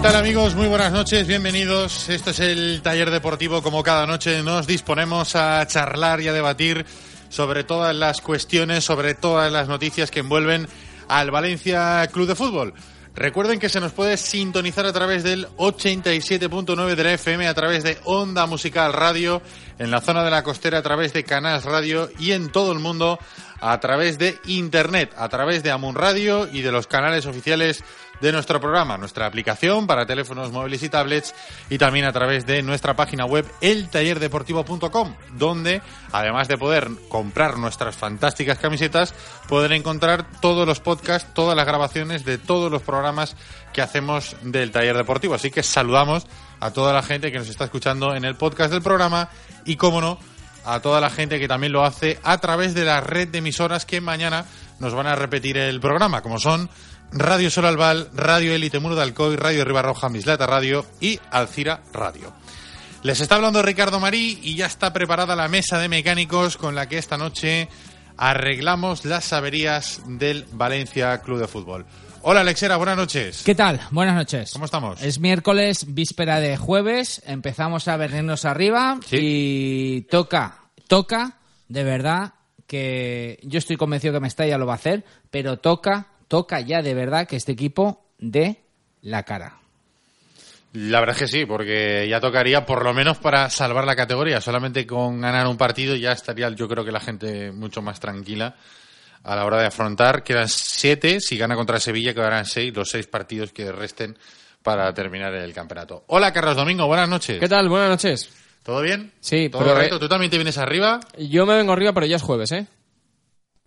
¿Qué tal amigos? Muy buenas noches, bienvenidos. Esto es el taller deportivo. Como cada noche nos disponemos a charlar y a debatir sobre todas las cuestiones, sobre todas las noticias que envuelven al Valencia Club de Fútbol. Recuerden que se nos puede sintonizar a través del 87.9 de la FM, a través de Onda Musical Radio, en la zona de la costera a través de Canals Radio y en todo el mundo a través de Internet, a través de Amun Radio y de los canales oficiales de nuestro programa, nuestra aplicación para teléfonos móviles y tablets y también a través de nuestra página web eltallerdeportivo.com, donde además de poder comprar nuestras fantásticas camisetas, pueden encontrar todos los podcasts, todas las grabaciones de todos los programas que hacemos del taller deportivo. Así que saludamos a toda la gente que nos está escuchando en el podcast del programa y, como no, a toda la gente que también lo hace a través de la red de emisoras que mañana nos van a repetir el programa, como son Radio Sol Albal, Radio Élite Muro de Alcoy, Radio Ribarroja Mislata Radio y Alcira Radio. Les está hablando Ricardo Marí y ya está preparada la mesa de mecánicos con la que esta noche arreglamos las averías del Valencia Club de Fútbol. Hola Alexera, buenas noches. ¿Qué tal? Buenas noches. ¿Cómo estamos? Es miércoles, víspera de jueves, empezamos a venirnos arriba Sí. y toca, toca, de verdad, que yo estoy convencido que Mestalla lo va a hacer, pero toca, toca ya de verdad que este equipo dé la cara. La verdad es que sí, porque ya tocaría por lo menos para salvar la categoría. Solamente con ganar un partido ya estaría yo creo que la gente mucho más tranquila a la hora de afrontar. Quedan siete, si gana contra Sevilla quedarán seis, los seis partidos que resten para terminar el campeonato. Hola Carlos Domingo, buenas noches. ¿Qué tal? Buenas noches. ¿Todo bien? Sí, ¿Todo pero- correcto? ¿Tú también te vienes arriba? Yo me vengo arriba, pero ya es jueves, ¿eh?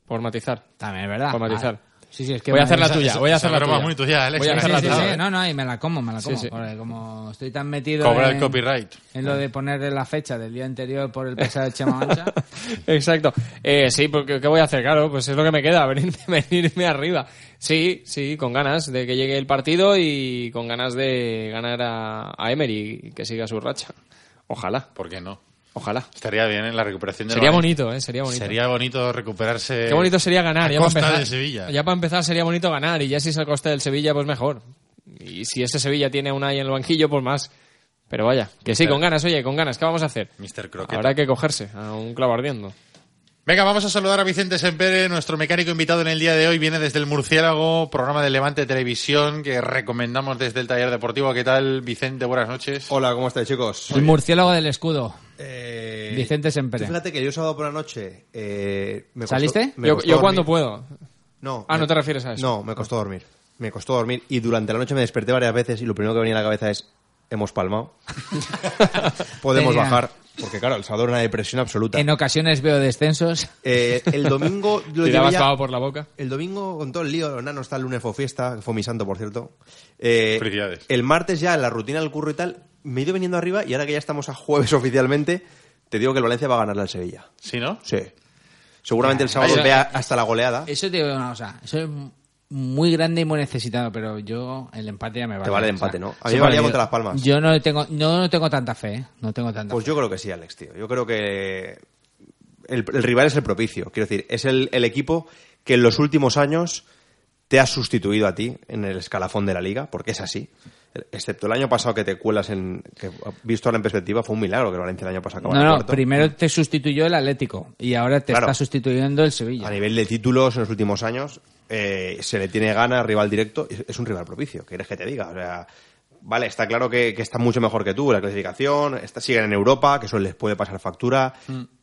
Por matizar. También es verdad. Por matizar. Vale. Sí, sí, es que Voy a hacer la esa- tuya, esa- voy a hacer la tuya. muy tuya, Alex. Voy a Sí, hacer sí, la sí, tuya. sí. No, no, y me la como, me la como. sí. porque como estoy tan metido Cobra en, el copyright. en lo de ponerle la fecha del día anterior por el pesado de Chema Mancha. Exacto. Eh, sí, porque ¿qué voy a hacer? Claro, pues es lo que me queda, venirme, venirme arriba. Sí, sí, con ganas de que llegue el partido y con ganas de ganar a, a Emery y que siga su racha. Ojalá, ¿Por qué no? Ojalá. Estaría bien en la recuperación de Sería bonito, ¿eh? Sería bonito. Sería bonito recuperarse. Qué bonito sería ganar. a ya para costa empezar. de Sevilla. Ya para empezar sería bonito ganar y ya si es a costa del Sevilla, pues mejor. Y si ese Sevilla tiene una ahí en el banquillo, pues más. Pero vaya, que sí, Mister- con ganas, oye, con ganas, ¿qué vamos a hacer? Mr. Croqueta. Habrá que cogerse a un clavo ardiendo. Venga, vamos a saludar a Vicente Sempere, nuestro mecánico invitado en el día de hoy. Viene desde el Murciélago, programa de Levante Televisión que recomendamos desde el taller deportivo. ¿Qué tal, Vicente? Buenas noches. Hola, ¿cómo estáis, chicos? El murciélago del escudo. Eh, Vicente Sempere. Fíjate que yo sábado por la noche. eh, me costó- ¿Saliste? me Yo, cuando puedo. No. Ah, me- ¿no te refieres a eso? No, me costó dormir. Me costó dormir y durante la noche me desperté varias veces y lo primero que venía a la cabeza es: hemos palmado. Podemos Venga. bajar. Porque, claro, el sábado era una depresión absoluta. En ocasiones veo descensos. Eh, el domingo lo llevé Tirabas ya- pavo por la boca. El domingo, con todo el lío, los nanos, está el lunes fue fiesta, fue mi santo, por cierto. Eh, Felicidades. El martes ya, en la rutina del curro y tal, me he ido viniendo arriba y ahora que ya estamos a jueves oficialmente, te digo que el Valencia va a ganarle al Sevilla. ¿Sí, no? Sí. Seguramente el sábado Eso- vea hasta la goleada. Eso te digo una cosa. Eso es muy grande y muy necesitado, pero yo el empate ya me vale. Te vale el O sea, empate, ¿no? A mí sí, me valía contra Las Palmas. Yo no tengo, no, no tengo tanta fe, ¿eh? No tengo tanta Pues fe. yo creo que sí, Alex, tío. Yo creo que el, el rival es el propicio. Quiero decir, es el, el equipo que en los últimos años te ha sustituido a ti en el escalafón de la liga, porque es así. Excepto el año pasado que te cuelas en. que visto ahora en perspectiva, fue un milagro que el Valencia el año pasado No, no, cuarto. primero te sustituyó el Atlético y ahora te Claro. está sustituyendo el Sevilla. A nivel de títulos en los últimos años, eh, se le tiene gana, rival directo, es, es un rival propicio, ¿qué quieres que te diga? O sea, vale, está claro que, que está mucho mejor que tú, la clasificación, está, siguen en Europa, que eso les puede pasar factura.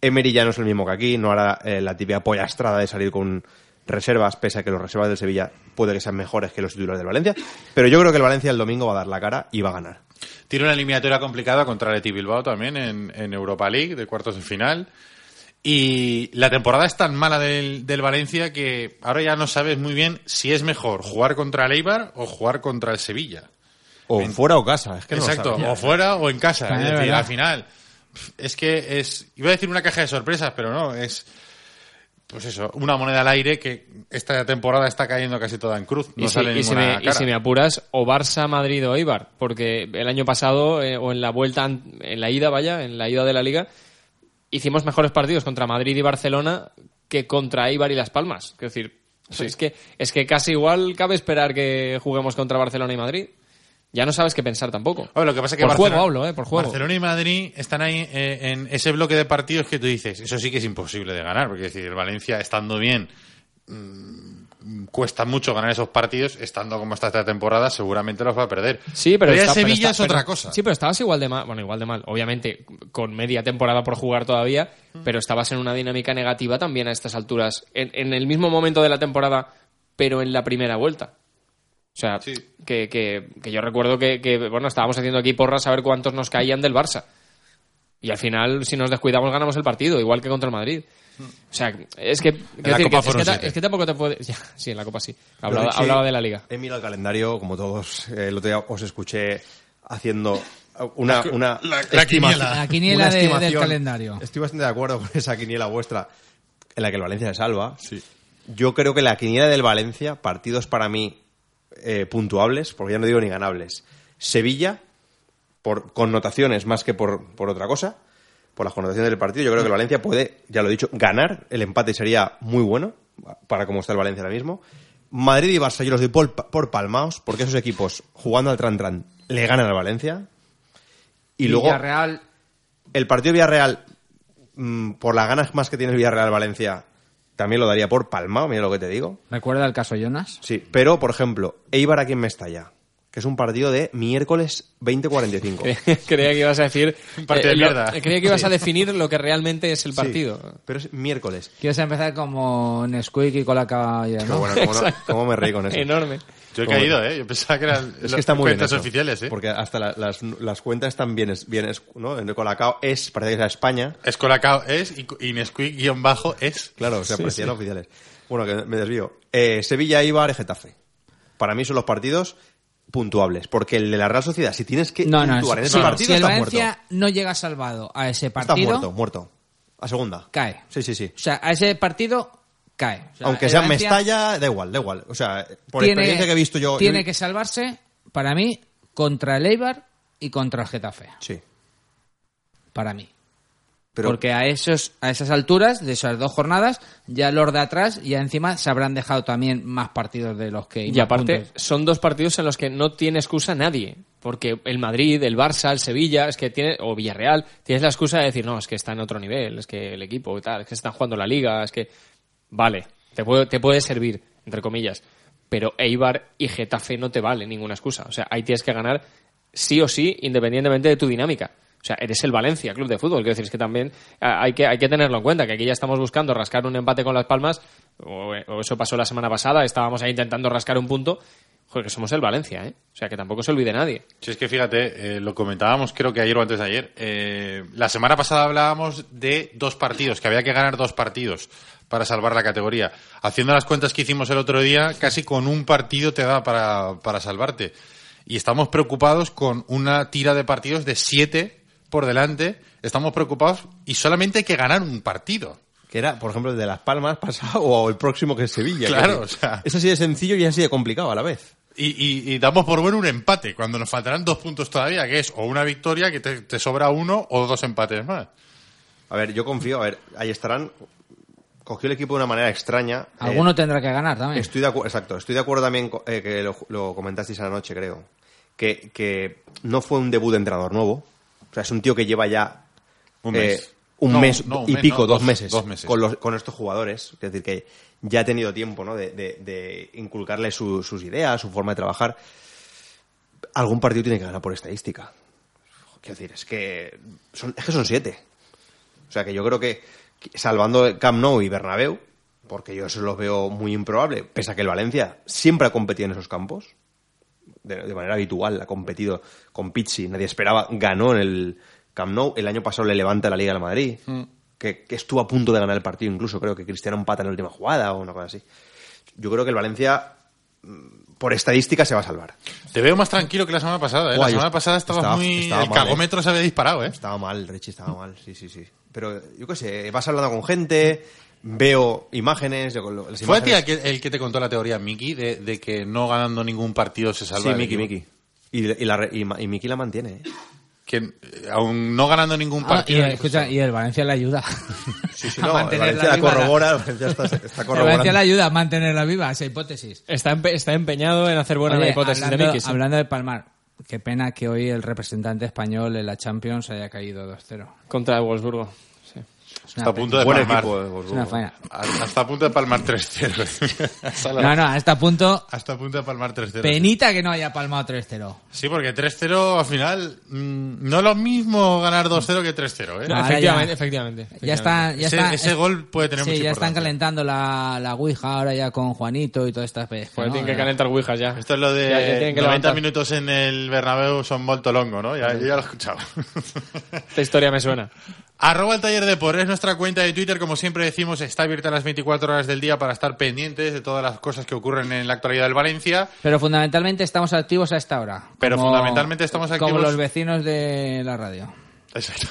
Emery ya no es el mismo que aquí, no hará eh, la típica pollastrada de salir con reservas, pese a que los reservas del Sevilla puede que sean mejores que los titulares del Valencia. Pero yo creo que el Valencia el domingo va a dar la cara y va a ganar. Tiene una eliminatoria complicada contra el Eti Bilbao también en, en Europa League, de cuartos de final. Y la temporada es tan mala del, del Valencia que ahora ya no sabes muy bien si es mejor jugar contra el Eibar o jugar contra el Sevilla. O fuera o casa, es que no lo Exacto, o fuera o en casa. Es decir, al final, es que es. Iba a decir una caja de sorpresas, pero no, es. Pues eso, una moneda al aire que esta temporada está cayendo casi toda en cruz. No y, si, sale y si me, y si me apuras, o Barça, Madrid o Eibar, porque el año pasado, eh, o en la vuelta, en la ida, vaya, en la ida de la liga, hicimos mejores partidos contra Madrid y Barcelona que contra Eibar y Las Palmas. Es decir, es, que, es que casi igual cabe esperar que juguemos contra Barcelona y Madrid. Ya no sabes qué pensar tampoco. Oye, lo que pasa es que por Barcelona, juego hablo, ¿eh? Por juego. Barcelona y Madrid están ahí eh, en ese bloque de partidos que tú dices, eso sí que es imposible de ganar, porque es decir, el Valencia estando bien mm, cuesta mucho ganar esos partidos, estando como está esta temporada, seguramente los va a perder. Sí, pero, está- pero Sevilla está- es otra cosa. Sí, pero estabas igual de mal. Bueno, igual de mal. Obviamente, con media temporada por jugar todavía, pero estabas en una dinámica negativa también a estas alturas. En, en el mismo momento de la temporada, pero en la primera vuelta. O sea, Sí. que, que- que yo recuerdo que, que, bueno, estábamos haciendo aquí porras a ver cuántos nos caían del Barça. Y al final, si nos descuidamos, ganamos el partido, igual que contra el Madrid. O sea, es que, decir es, que ta- siete. es que tampoco te puedes. ya, sí, en la Copa sí. Hablaba, Pero sí, hablaba de la liga. He mirado el calendario, como todos. eh, el otro día os escuché haciendo una, una La- la quiniela. La quiniela una de- del calendario. Estoy bastante de acuerdo con esa quiniela vuestra, en la que el Valencia se salva. Yo creo que la quiniela del Valencia, partidos para mí eh, puntuables, porque ya no digo ni ganables. Sevilla, por connotaciones más que por, por otra cosa, por las connotaciones del partido, yo creo que el Valencia puede, ya lo he dicho, ganar. El empate sería muy bueno para cómo está el Valencia ahora mismo. Madrid y Barça yo los doy por, por palmaos, porque esos equipos jugando al tran-tran le ganan al Valencia. Y luego Villarreal, el partido de Villarreal, mm, por las ganas más que tiene el Villarreal-Valencia, también lo daría por palmao, mira lo que te digo. ¿recuerda el caso Jonas? Sí, pero, por ejemplo, Eibar aquí en Mestalla, que es un partido de miércoles 20.45. creía que ibas a decir Un partido de lo- mierda. creía que ibas a definir lo que realmente es el partido Sí, pero es miércoles. Quieres empezar como Nesquik y con la ¿no? bueno, cómo, no- cómo me reí con eso. enorme Yo he ¿Cómo? caído, ¿eh? Yo pensaba que eran Es que está muy bien cuentas hecho, oficiales, ¿eh? Porque hasta la- las, las cuentas están bien, bien ¿no? En Colacao es, parece que es a España. Es Colacao es y, y Nesquik guion bajo es. Claro, o sea, parecían oficiales. Bueno, que me desvío. Eh, Sevilla, Eibar y Getafe. Para mí son los partidos puntuables. Porque el de la Real Sociedad, si tienes que No, no, puntuar en ese no, partido, si el estás Valencia muerto. no llega salvado a ese partido, muerto, muerto. A segunda. cae. Sí, sí, sí. O sea, a ese partido cae. O sea, Aunque el sea Valencia Mestalla, da igual, da igual. O sea, por tiene- experiencia que he visto yo... Tiene yo- que salvarse, para mí, contra el Eibar y contra el Getafe. Sí. Para mí. Pero Porque a esos a esas alturas de esas dos jornadas ya los de atrás ya encima se habrán dejado también más partidos de los que y aparte puntos. son dos partidos en los que no tiene excusa nadie porque el Madrid el Barça el Sevilla es que tiene o Villarreal tienes la excusa de decir no es que está en otro nivel es que el equipo y tal es que están jugando la liga es que vale te puede, te puede servir entre comillas pero Eibar y Getafe no te vale ninguna excusa o sea ahí tienes que ganar sí o sí independientemente de tu dinámica o sea, eres el Valencia, club de fútbol. Quiero decir, es que también ah, hay que, hay que tenerlo en cuenta, que aquí ya estamos buscando rascar un empate con Las Palmas, o, o eso pasó la semana pasada, estábamos ahí intentando rascar un punto. Joder, que somos el Valencia, ¿eh? O sea, que tampoco se olvide nadie. Si es que fíjate, eh, lo comentábamos creo que ayer o antes de ayer. eh, la semana pasada hablábamos de dos partidos, que había que ganar dos partidos para salvar la categoría. Haciendo las cuentas que hicimos el otro día, casi con un partido te da para, para salvarte. Y estamos preocupados con una tira de partidos de siete por delante, estamos preocupados y solamente hay que ganar un partido. Que era, por ejemplo, el de Las Palmas pasado o el próximo que es Sevilla. Claro, que- o sea. Es así de sencillo y así de complicado a la vez. Y, y- y damos por bueno un empate, cuando nos faltarán dos puntos todavía, que es o una victoria que te, te sobra uno o dos empates más. A ver, yo confío, a ver, ahí estarán. Cogió el equipo de una manera extraña. Eh, Alguno tendrá que ganar también. Estoy de acuerdo, exacto. Estoy de acuerdo también eh, que lo, lo comentasteis anoche, creo. Que, que no fue un debut de entrenador nuevo. O sea, es un tío que lleva ya Un eh, mes. un No, mes no, un y mes, pico, no, dos, dos- meses, dos meses. Con, los- con estos jugadores. Es decir, que ya ha tenido tiempo ¿no? de, de- de inculcarle su- sus ideas, su forma de trabajar. Algún partido tiene que ganar por estadística. Quiero decir, es que son, es que son siete. O sea que yo creo que, salvando Camp Nou y Bernabéu, porque yo eso los veo muy improbable, pese a que el Valencia siempre ha competido en esos campos, de, de manera habitual, ha competido con Pizzi, nadie esperaba, ganó en el Camp Nou, el año pasado le levanta la Liga del Madrid, que, que estuvo a punto de ganar el partido incluso, creo que Cristiano empata en la última jugada o una cosa así. Yo creo que el Valencia, mm, por estadística, se va a salvar. Te veo más tranquilo que la semana pasada. ¿eh? La semana pasada estabas estaba- muy... estaba el mal, ¿eh? cagómetro se había disparado, ¿eh? Estaba mal, Richie estaba mal, sí, sí, sí. Pero yo qué sé, vas hablando con gente, veo imágenes, yo con lo- las ¿Fue a ti imágenes... el que, el que te contó la teoría, Miki, de, de que no ganando ningún partido se salva Sí, Miki? Miki. Y, y, la, y, y Miki la mantiene, ¿eh? Que eh, aún no ganando ningún Ah, partido... y, escucha, y el Valencia le ayuda. Sí, sí, no, el Valencia la viva corrobora, el Valencia está, está El Valencia corroborando. le ayuda a mantenerla viva, esa hipótesis. Está, empe- está empeñado en hacer buena Oye, la hipótesis hablando, de Miki. sí. hablando de Palmar, qué pena que hoy el representante español en la Champions haya caído 2-0. Contra el Wolfsburgo. Sí. Está a punto de Buen palmar. equipo, eh, Es Wolfsburgo. una faena. Hasta a punto de palmar 3-0. No, no, hasta punto Hasta a punto de palmar 3-0. penita que no haya palmado 3-0. Sí, porque 3-0 al final mm, no es lo mismo ganar 2-0 que 3-0, ¿eh? No, efectivamente, ya- efectivamente, Ya está, ya Ese- está. ese gol puede tener sí, mucha ya están calentando la, la Ouija ahora ya con Juanito y todas estas veces. Pues ¿no? tienen que calentar ouijas ya. Esto es lo de Ya- ya que 90 levantar. minutos en el Bernabéu son molto longo, ¿no? Ya, yo ya lo he escuchado. Esta historia me suena. Arroba el taller de por es nuestra cuenta de Twitter, como siempre decimos, está abierta las 24 horas del día para estar pendientes de todas las cosas que ocurren en la actualidad del Valencia. Pero fundamentalmente estamos activos a esta hora. Pero Como- fundamentalmente estamos Como activos- los vecinos de la radio. Exacto.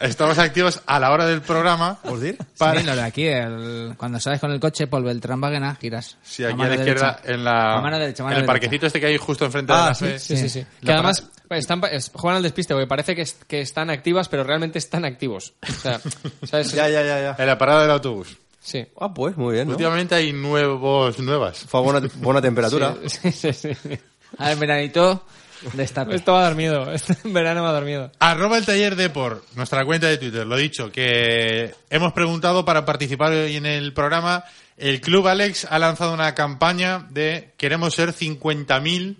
Estamos activos a la hora del programa. ¿Puedes decir? Para- Sí, lo de aquí, el- cuando sales con el coche por Beltrán Wagener, giras. Sí, aquí a la izquierda, derecha. en, la, mano derecha, mano en el derecha. parquecito este que hay justo enfrente de Ah, la sí, fe. Sí, sí, sí. Que además están, es- juegan al despiste, porque parece que, es- que están activas, pero realmente están activos. O sea, ¿sabes? Ya, ya, ya, ya. En la parada del autobús. Sí. Ah, pues, muy bien, ¿no? Últimamente hay nuevos, nuevas. Fue a buena, buena temperatura. Sí, sí, sí. A ver, veranito, destape. Esto va a dar miedo. Este verano va a dar miedo. Arroba el taller de por nuestra cuenta de Twitter. Lo dicho, que hemos preguntado para participar hoy en el programa. El Club Alex ha lanzado una campaña de queremos ser 50.000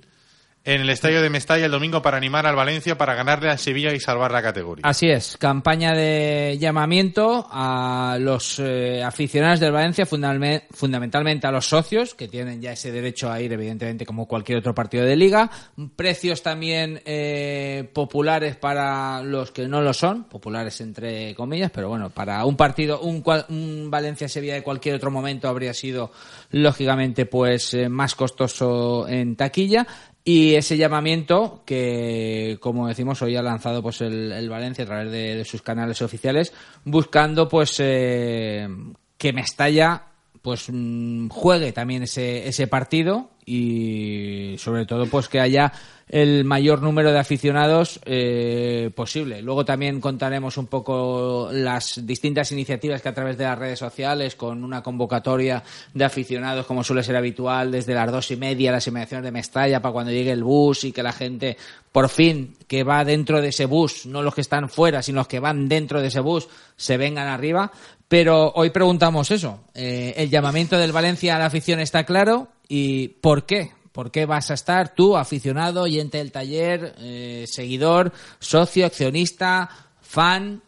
en el estadio de Mestalla el domingo para animar al Valencia para ganarle a Sevilla y salvar la categoría. Así es, campaña de llamamiento a los eh, aficionados del Valencia, fundalme- fundamentalmente a los socios, que tienen ya ese derecho a ir, evidentemente, como cualquier otro partido de liga. Precios también eh, populares para los que no lo son, populares entre comillas, pero bueno, para un partido, un, un Valencia-Sevilla de cualquier otro momento habría sido, lógicamente, pues eh, más costoso en taquilla. Y ese llamamiento que, como decimos, hoy ha lanzado pues el, Valencia a través de, de sus canales oficiales, buscando pues eh, que Mestalla pues mm, juegue también ese, ese partido y sobre todo pues que haya el mayor número de aficionados eh, posible. Luego también contaremos un poco las distintas iniciativas que a través de las redes sociales, con una convocatoria de aficionados, como suele ser habitual, desde las dos y media, las inmediaciones de Mestalla, para cuando llegue el bus y que la gente, por fin, que va dentro de ese bus, no los que están fuera, sino los que van dentro de ese bus, se vengan arriba. Pero hoy preguntamos eso. Eh, el llamamiento del Valencia a la afición está claro. ¿Y por qué? ¿Por qué vas a estar tú, aficionado, oyente del taller, eh, seguidor, socio, accionista, fan,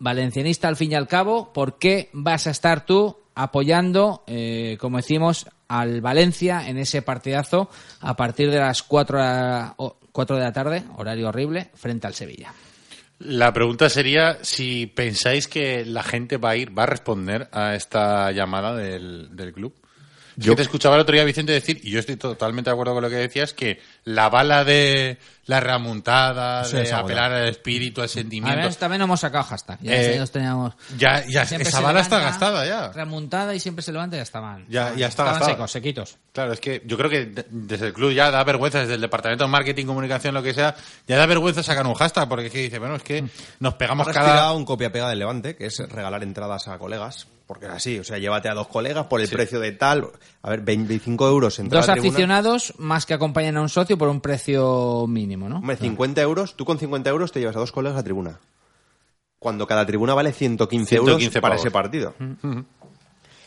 valencianista al fin y al cabo? ¿Por qué vas a estar tú apoyando, eh, como decimos, al Valencia en ese partidazo a partir de las 4, de la tarde, horario horrible, frente al Sevilla? La pregunta sería si pensáis que la gente va a ir, va a responder a esta llamada del, del club. Yo te escuchaba el otro día, Vicente, decir, y yo estoy totalmente de acuerdo con lo que decías, que la bala de la remontada, de apelar al espíritu, al A sentimiento. ver, también no hemos sacado hashtag. Ya Eh, nos teníamos... ya, ya, esa bala está gastada ya. Remontada y siempre se levanta y ya estaban. Ya- ya está estaban gastada. secos, sequitos. Claro, es que yo creo que de- desde el club ya da vergüenza, desde el departamento de marketing, comunicación, lo que sea, ya da vergüenza sacar un hashtag, porque es que dice, bueno, es que nos pegamos Has cada... un copia-pega del Levante, que es regalar entradas a colegas, porque es así, o sea, llévate a dos colegas por el precio de tal, a ver, 25 euros en Dos aficionados más que acompañan a un socio por un precio mínimo, ¿no? Hombre, 50 euros, tú con 50 euros te llevas a dos colegas a tribuna. Cuando cada tribuna vale 115, euros 115 para pavos. ese partido.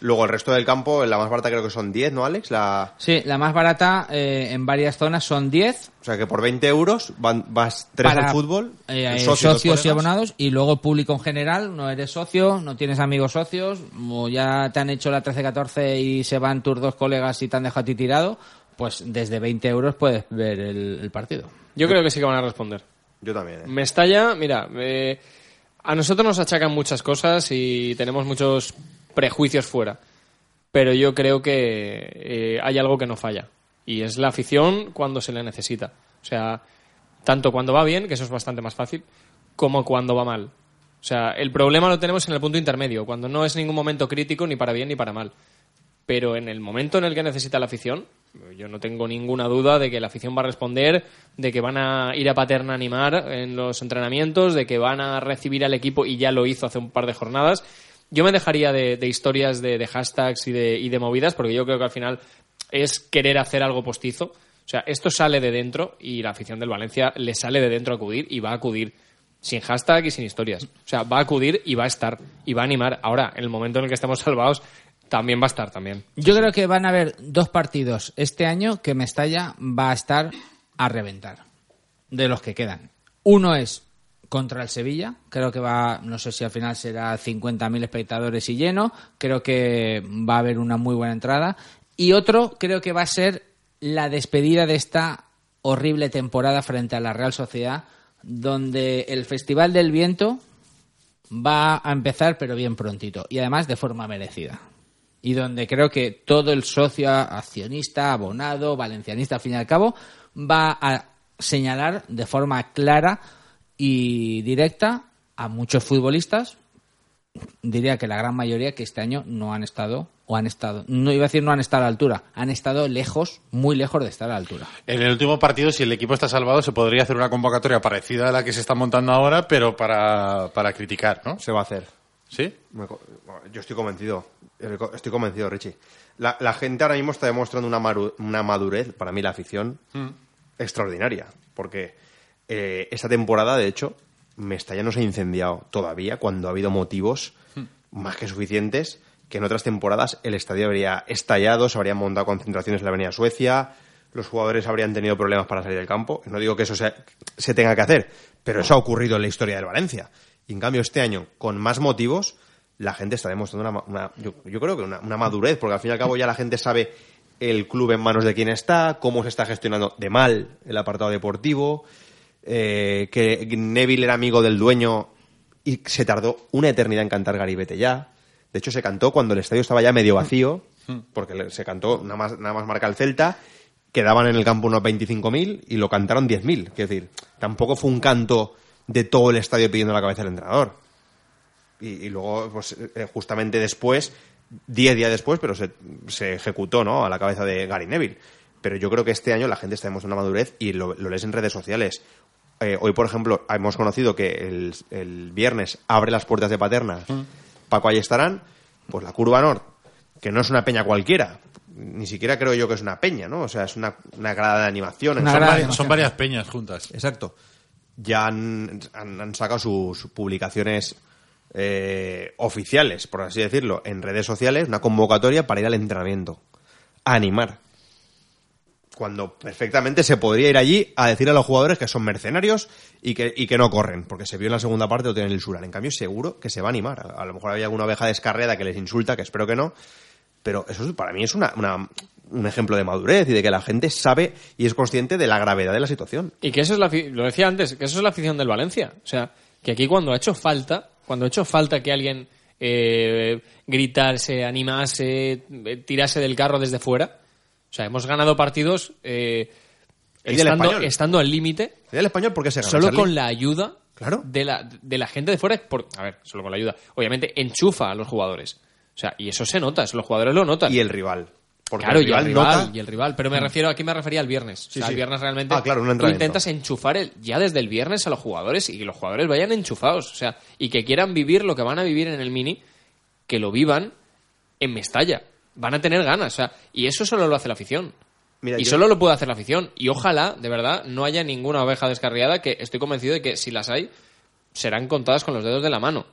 Luego el resto del campo, la más barata creo que son 10, ¿no, Alex? La... Sí, la más barata eh, en varias zonas son 10 O sea que por 20 euros van, vas tres para al fútbol, eh, eh, socios y abonados y luego el público en general, no eres socio, no tienes amigos socios, o ya te han hecho la 13-14 y se van tus dos colegas y te han dejado a ti tirado, pues desde 20 euros puedes ver el, el partido. Yo creo que sí que van a responder. Yo también, ¿eh? Mestalla, mira, eh, a nosotros nos achacan muchas cosas y tenemos muchos prejuicios fuera. Pero yo creo que eh, hay algo que no falla. Y es la afición cuando se le necesita. O sea, tanto cuando va bien, que eso es bastante más fácil, como cuando va mal. O sea, el problema lo tenemos en el punto intermedio, cuando no es ningún momento crítico ni para bien ni para mal. Pero en el momento en el que necesita la afición, yo no tengo ninguna duda de que la afición va a responder, de que van a ir a Paterna a animar en los entrenamientos, de que van a recibir al equipo y ya lo hizo hace un par de jornadas. Yo me dejaría de, historias de, hashtags y de, y de movidas, porque yo creo que al final es querer hacer algo postizo. O sea, esto sale de dentro y la afición del Valencia le sale de dentro a acudir y va a acudir sin hashtag y sin historias. O sea, va a acudir y va a estar y va a animar. Ahora, en el momento en el que estemos salvados, también va a estar también. Yo creo que van a haber dos partidos este año que Mestalla va a estar a reventar de los que quedan. Uno es contra el Sevilla, creo que va, no sé si al final será 50.000 espectadores y lleno, creo que va a haber una muy buena entrada. Y otro creo que va a ser la despedida de esta horrible temporada frente a la Real Sociedad, donde el Festival del Viento va a empezar, pero bien prontito, y además de forma merecida. Y donde creo que todo el socio accionista, abonado, valencianista, al fin y al cabo, va a señalar de forma clara y directa a muchos futbolistas, diría que la gran mayoría que este año no han estado, o han estado, no iba a decir no han estado a la altura, han estado lejos, muy lejos de estar a la altura. En el último partido, si el equipo está salvado, se podría hacer una convocatoria parecida a la que se está montando ahora, pero para, para criticar, ¿no? Se va a hacer. ¿Sí? Me co- Yo estoy convencido. Estoy convencido, Richie. La, la gente ahora mismo está demostrando una, maru- una madurez, para mí la afición, extraordinaria. Porque eh, esta temporada, de hecho, Mestalla no se ha incendiado todavía cuando ha habido motivos más que suficientes que en otras temporadas el estadio habría estallado, se habrían montado concentraciones en la Avenida Suecia, los jugadores habrían tenido problemas para salir del campo. No digo que eso se, se tenga que hacer, pero eso ha ocurrido en la historia del Valencia. Y en cambio este año, con más motivos, la gente está demostrando una, una- yo, yo creo que una, una madurez, porque al fin y al cabo ya la gente sabe el club en manos de quién está, cómo se está gestionando de mal el apartado deportivo, eh, que Neville era amigo del dueño y se tardó una eternidad en cantar Garibete ya. De hecho, se cantó cuando el estadio estaba ya medio vacío, porque se cantó nada más, nada más marca el Celta, quedaban en el campo unos 25.000 y lo cantaron 10.000. Quiero decir, tampoco fue un canto de todo el estadio pidiendo la cabeza del entrenador. Y, luego, pues eh, justamente después, 10 días después, pero se, ejecutó, ¿no? A la cabeza de Gary Neville. Pero yo creo que este año la gente está demostrando una madurez y lo lees en redes sociales. Eh, hoy, por ejemplo, hemos conocido que el, el viernes abre las puertas de Paterna. Paco ahí estarán. Pues la Curva Nord, que no es una peña cualquiera. Ni siquiera creo yo que es una peña, ¿no? O sea, es una, una grada de animación. Una Son, grada varias peñas juntas. Exacto. Ya han, han- han sacado sus publicaciones eh, oficiales, por así decirlo, en redes sociales, una convocatoria para ir al entrenamiento. A animar. Cuando perfectamente se podría ir allí a decir a los jugadores que son mercenarios y que, y que no corren, porque se vio en la segunda parte lo tienen el Surar. En cambio, seguro que se va a animar. A, lo mejor había alguna oveja descarriada que les insulta, que espero que no, pero eso es- para mí es una, una- un ejemplo de madurez y de que la gente sabe y es consciente de la gravedad de la situación. Y que eso es la, lo decía antes, que eso es la afición del Valencia. O sea, que aquí cuando ha hecho falta, cuando ha hecho falta que alguien eh, gritarse, animarse, eh, tirarse del carro desde fuera. O sea, hemos ganado partidos eh, del estando, al límite, El español, ¿por qué se gana? solo Charlie? con la ayuda Claro. de, la, de la gente de fuera. Por, a ver, solo con la ayuda. Obviamente enchufa a los jugadores. O sea, y eso se nota, eso los jugadores lo notan. Y el rival. Porque Claro, el y el rival nota- y el rival. Pero me refiero, aquí me refería al viernes. o sea, sí. el viernes realmente Ah, claro, tú intentas enchufar el, ya desde el viernes a los jugadores y que los jugadores vayan enchufados. O sea, y que quieran vivir lo que van a vivir en el mini, que lo vivan en Mestalla. Van a tener ganas. O sea, y eso solo lo hace la afición. Mira, y yo- solo lo puede hacer la afición. Y ojalá, de verdad, no haya ninguna oveja descarriada, que estoy convencido de que si las hay, serán contadas con los dedos de la mano.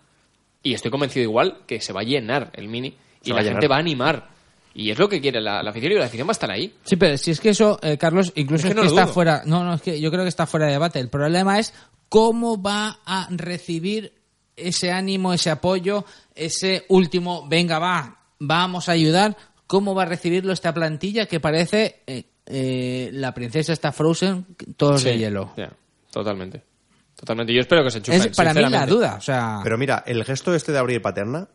Y estoy convencido igual que se va a llenar el mini Se y la gente va a animar. Y es lo que quiere la, la afición y la afición va a estar ahí. Sí, pero si es que eso, eh, Carlos, incluso Es es que no lo está dudo. fuera. No, no, es que yo creo que está fuera de debate. El problema es cómo va a recibir ese ánimo, ese apoyo, ese último, venga, va, vamos a ayudar. ¿Cómo va a recibirlo esta plantilla que parece eh, eh, la princesa está frozen, todos de Sí, hielo? ya, totalmente. Totalmente. Yo espero que se enchufen. Es para mí la duda. O sea, Pero mira, el gesto este de abrir paterna,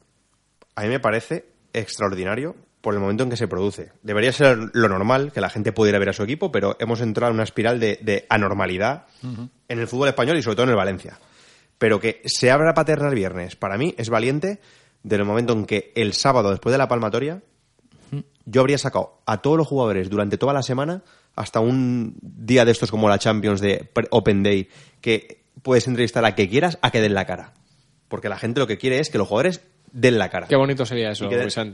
a mí me parece extraordinario por el momento en que se produce. Debería ser lo normal que la gente pudiera ver a su equipo, pero hemos entrado en una espiral de, de anormalidad en el fútbol español y sobre todo en el Valencia. Pero que se abra paterna el viernes, para mí es valiente del momento en que el sábado, después de la palmatoria, yo habría sacado a todos los jugadores durante toda la semana hasta un día de estos como la Champions de Open Day, que puedes entrevistar a que quieras a que den la cara. Porque la gente lo que quiere es que los jugadores den la cara. Qué bonito sería eso,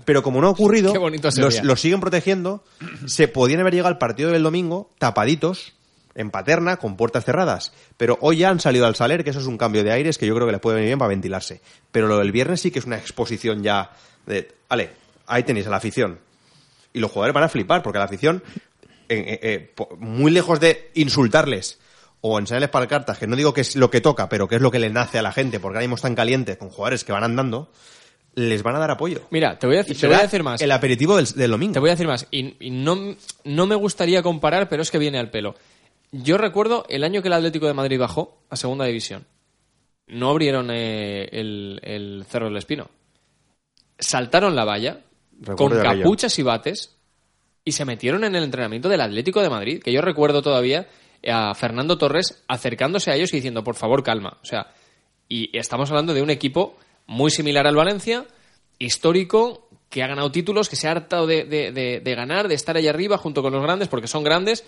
pero como no ha ocurrido, Qué bonito sería. los, los siguen protegiendo. Se podían haber llegado al partido del domingo tapaditos, en paterna, con puertas cerradas. Pero hoy ya han salido al saler, que eso es un cambio de aires que yo creo que les puede venir bien para ventilarse. Pero lo del viernes sí que es una exposición ya de, vale, ahí tenéis a la afición. Y los jugadores van a flipar, porque la afición, eh, eh, eh, muy lejos de insultarles o enseñarles palcartas, que no digo que es lo que toca, pero que es lo que le nace a la gente, porque ahora mismo están calientes con jugadores que van andando, les van a dar apoyo. Mira, te voy a, decir, te voy a decir más. El aperitivo del, del domingo. Te voy a decir más. Y, y no, no me gustaría comparar, pero es que viene al pelo. Yo recuerdo el año que el Atlético de Madrid bajó a Segunda División. No abrieron eh, el, el Cerro del Espino. Saltaron la valla Recuerdo con capuchas y bates y se metieron en el entrenamiento del Atlético de Madrid. Que yo recuerdo todavía a Fernando Torres acercándose a ellos y diciendo, por favor, calma. O sea, y estamos hablando de un equipo muy similar al Valencia, histórico, que ha ganado títulos, que se ha hartado de, de- de- de ganar, de estar ahí arriba junto con los grandes, porque son grandes.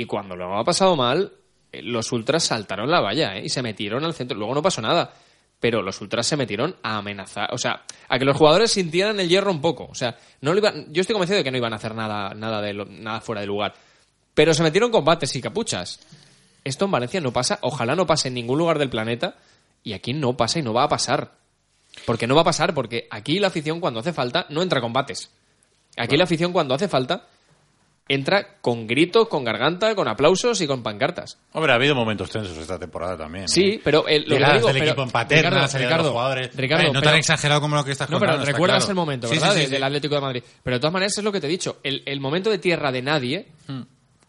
Y cuando lo ha pasado mal, eh, los ultras saltaron la valla ¿eh? y se metieron al centro. Luego no pasó nada. Pero los ultras se metieron a amenazar, o sea, a que los jugadores sintieran el hierro un poco. O sea, no lo iban, yo estoy convencido de que no iban a hacer nada, nada, de lo- nada fuera de lugar. Pero se metieron con bates y capuchas. Esto en Valencia no pasa, ojalá no pase en ningún lugar del planeta, y aquí no pasa y no va a pasar. Porque no va a pasar, porque aquí la afición cuando hace falta no entra con bates. Aquí la afición cuando hace falta entra con gritos, con garganta, con aplausos y con pancartas. Hombre, ha habido momentos tensos esta temporada también. ¿eh? Sí, pero el- lo que digo, del pero- equipo en paterna, Ricardo, salida de los Ricardo, jugadores. Ricardo, Eh, no pero- tan exagerado como lo que estás No, contando. pero recuerdas claro. el momento, ¿verdad? sí, sí, De- Del sí. Atlético de Madrid. Pero de todas maneras es lo que te he dicho. El, el momento de tierra de nadie Hmm.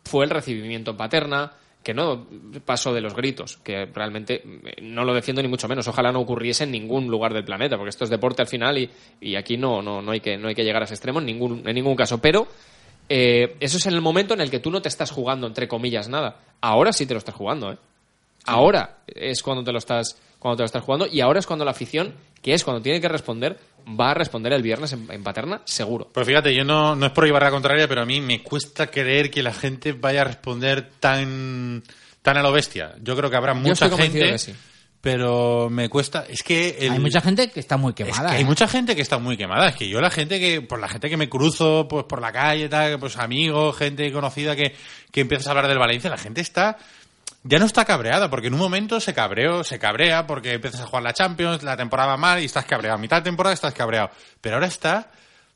fue el recibimiento en paterna, que no pasó de los gritos, que realmente eh, no lo defiendo ni mucho menos. Ojalá no ocurriese en ningún lugar del planeta, porque esto es deporte al final y, y aquí no, no, no, hay que, no hay que llegar a ese extremo en ningún, en ningún caso. Pero eh, eso es en el momento en el que tú no te estás jugando, entre comillas, nada. Ahora sí te lo estás jugando, ¿eh? Ahora es cuando te lo estás cuando te lo estás jugando y ahora es cuando la afición, que es cuando tiene que responder, va a responder el viernes en, en Paterna, seguro. Pues fíjate, yo no, no es por llevar la contraria, pero a mí me cuesta creer que la gente vaya a responder tan, tan a lo bestia. Yo creo que habrá mucha gente, que sí. Pero me cuesta. Es que el- hay mucha gente que está muy Es quemada. que hay ¿eh? mucha gente que está muy quemada. Es que yo la gente que, por la gente que me cruzo, pues por la calle, tal, pues amigos, gente conocida que, que empiezas a hablar del Valencia, la gente está, ya no está cabreada, porque en un momento se cabreó, se cabrea porque empiezas a jugar la Champions, la temporada va mal y estás cabreado. A mitad de temporada estás cabreado. Pero ahora está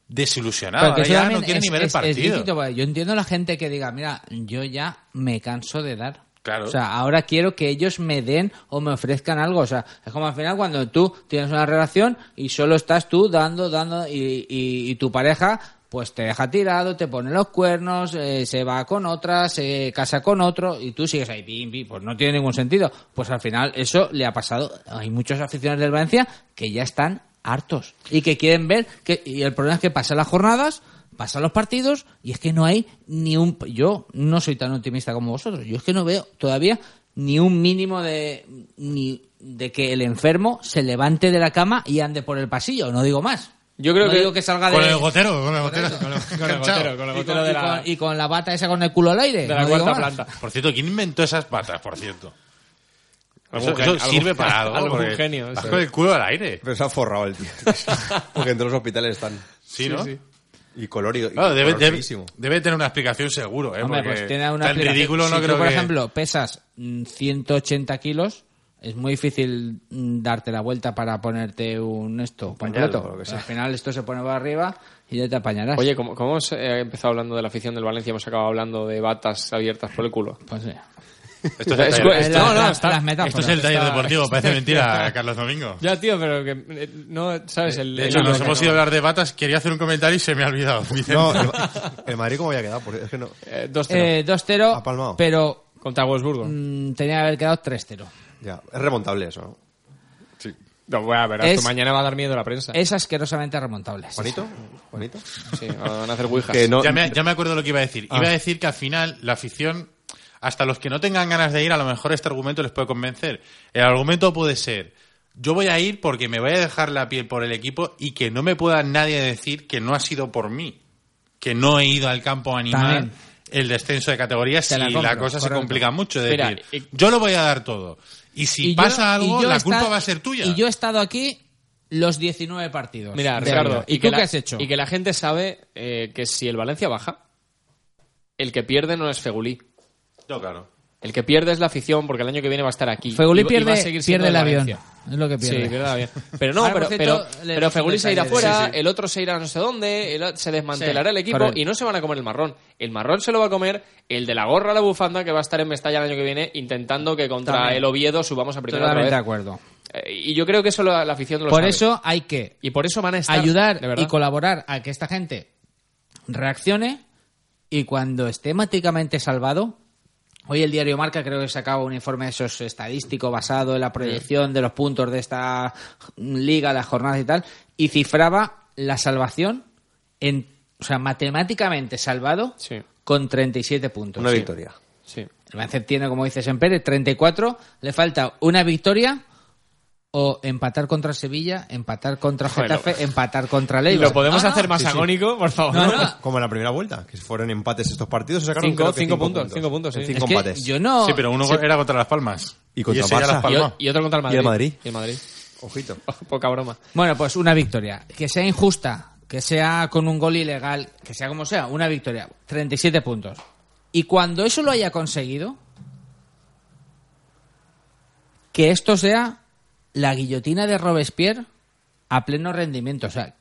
desilusionado. Ahora ya no quiere es- ni ver el es- partido. yo entiendo a la gente que diga, mira, yo ya me canso de dar. Claro. O sea, ahora quiero que ellos me den o me ofrezcan algo. O sea, es como al final cuando tú tienes una relación y solo estás tú dando, dando y, y- y tu pareja pues te deja tirado, te pone los cuernos, eh, se va con otra, se casa con otro y tú sigues ahí, pim, pim, pues no tiene ningún sentido. Pues al final eso le ha pasado. Hay muchos aficionados del Valencia que ya están hartos y que quieren ver que y el problema es que pasan las jornadas pasan los partidos y es que no hay ni un yo no soy tan optimista como vosotros yo es que no veo todavía ni un mínimo de ni de que el enfermo se levante de la cama y ande por el pasillo no digo más Yo creo no que- digo que salga de Con el gotero, con el gotero. Con el Enganchado. gotero, con el y gotero con, de y la, con- y con la bata esa con el culo al aire de la no cuarta planta. Por cierto, ¿quién inventó esas patas, por cierto? Eso, genio- eso sirve algún- para algo. algún porque genio, vas con el culo al aire. Pero se ha forrado el tío. Porque entre los hospitales están. Sí, ¿no? Y colorido. y Claro, debe, color debe, tener una explicación seguro, ¿eh? Hombre, porque pues tiene una tan ridículo no si creo tú, por que... ejemplo, pesas mm, 180 kilos, es muy difícil mm, darte la vuelta para ponerte un esto pañal completo. lo que. Al final esto se pone para arriba y ya te apañarás. Oye, ¿cómo, cómo hemos eh, empezado hablando de la afición del Valencia? Hemos acabado hablando de batas abiertas por el culo. pues sí. Esto es, Es- el taller- es- esto- no, no, las, está- las metáforas. esto es el taller está- deportivo, parece mentira, Carlos Domingo. Ya, tío, pero que eh, no, ¿sabes? El, De el hecho, hilo nos hemos no- ido a hablar de batas, quería hacer un comentario y se me ha olvidado. No, el, el Madrid cómo había quedado. Porque es que no. Eh, 2-0 Eh, 2-0, Ha palmado. pero contra Wolfsburgo. mm, tenía que haber quedado 3-0. Ya, es remontable eso, ¿no? No, bueno, verás, Es- tú mañana va a dar miedo la prensa. Es asquerosamente remontable. ¿Juanito? ¿Juanito? Sí, van a hacer ouijas. Que no, ya, me, ya me acuerdo lo que iba a decir. Ah. Iba a decir que al final la afición, hasta los que no tengan ganas de ir, a lo mejor este argumento les puede convencer. El argumento puede ser, yo voy a ir porque me voy a dejar la piel por el equipo y que no me pueda nadie decir que no ha sido por mí, que no he ido al campo a animar También. el descenso de categorías Te si la cosa se complica mucho. Es Mira, decir, yo lo voy a dar todo. Y si Y pasa algo, la culpa estado- va a ser tuya. Y yo he estado aquí los 19 partidos. Mira, de Ricardo, y, ¿y tú la, qué has hecho? Y que la gente sabe eh, que si el Valencia baja, el que pierde no es Fegulí. No, claro. El que pierde es la afición porque el año que viene va a estar aquí. Va a pierde, seguir pierde el avión. Es lo que pierde. Sí, pierde el avión. Pero no, Ahora, pero, pero, Fegulí se irá fuera, Sí, sí. el otro se irá no sé dónde, el- se desmantelará Sí, el equipo correcto. y no se van a comer el marrón. El marrón se lo va a comer el de la gorra, la bufanda, que va a estar en Mestalla el año que viene intentando que contra También. el Oviedo subamos a primera Totalmente de acuerdo. Eh, y yo creo que eso la, la afición lo Por sabe. eso hay que Y por eso van a estar... ayudar y colaborar a que esta gente reaccione y cuando esté mágicamente salvado, hoy el diario Marca creo que sacaba un informe de esos estadístico basado en la proyección de los puntos de esta liga, las jornadas y tal, y cifraba la salvación en, o sea, matemáticamente salvado Sí, con 37 puntos. Una Sí. victoria. sí. El Valencia tiene, como dices en Pérez, 34. Le falta una victoria o empatar contra Sevilla, empatar contra Getafe, empatar contra Leiva. ¿Lo podemos no. hacer más sí, sí. agónico, por favor? No, no. Como en la primera vuelta, que fueron empates estos partidos, se sacaron Cinco- cinco puntos, cinco puntos, sí. En cinco Es que empates. yo no. Sí, pero uno era contra Las Palmas. Y contra Barça. Y, Palmas. y otro contra el ¿Y Madrid. el Madrid? Y el Madrid. Ojito. Poca broma. Bueno, pues una victoria. Que sea injusta, que sea con un gol ilegal, que sea como sea, una victoria. 37 puntos. Y cuando eso lo haya conseguido, que esto sea la guillotina de Robespierre a pleno rendimiento. O sea,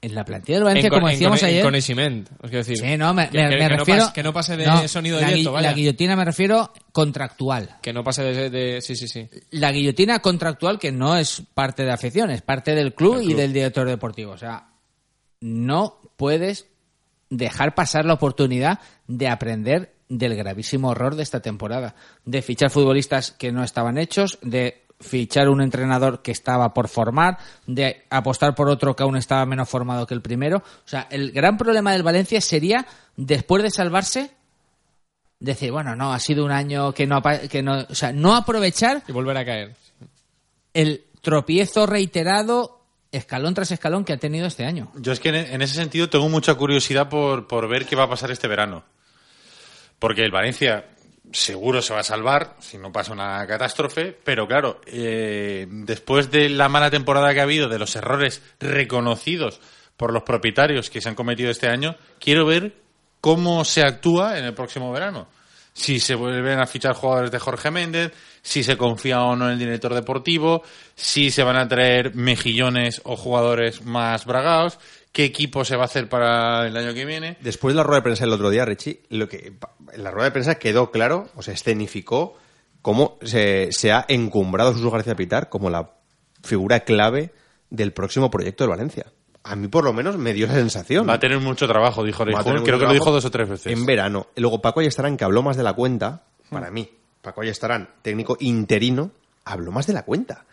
en la plantilla del Valencia, En con- como decíamos con- en ayer. conocimiento, os quiero decir. Sí, no, me, que, me- que- me que no refiero. pase, que no pase de no, sonido la, directo, vaya. la guillotina me refiero contractual. Que no pase de, de- Sí, sí, sí. La guillotina contractual que no es parte de afición, es parte del club, Del y club. del director deportivo. O sea, no puedes dejar pasar la oportunidad de aprender del gravísimo error de esta temporada. De fichar futbolistas que no estaban hechos, de fichar un entrenador que estaba por formar, de apostar por otro que aún estaba menos formado que el primero. O sea, el gran problema del Valencia sería, después de salvarse, decir, bueno, no, ha sido un año que no, que no, o sea, no aprovechar Y volver a caer. el tropiezo reiterado, escalón tras escalón, que ha tenido este año. Yo es que en, en ese sentido tengo mucha curiosidad por, por ver qué va a pasar este verano. Porque el Valencia seguro se va a salvar si no pasa una catástrofe, pero claro, eh, después de la mala temporada que ha habido, de los errores reconocidos por los propietarios que se han cometido este año, quiero ver cómo se actúa en el próximo verano. Si se vuelven a fichar jugadores de Jorge Méndez, si se confía o no en el director deportivo, si se van a traer mejillones o jugadores más bragados, qué equipo se va a hacer para el año que viene. Después de la rueda de prensa el otro día, Richie, lo que en la rueda de prensa quedó claro, o se escenificó, cómo se, se ha encumbrado Jesús García Pitar como la figura clave del próximo proyecto del Valencia. A mí, por lo menos, me dio esa sensación. Va a tener mucho trabajo, dijo Reijón. Creo que lo dijo dos o tres veces. En verano. Luego Paco Ayestarán, que habló más de la cuenta, para mí, Paco Ayestarán, técnico interino, habló más de la cuenta.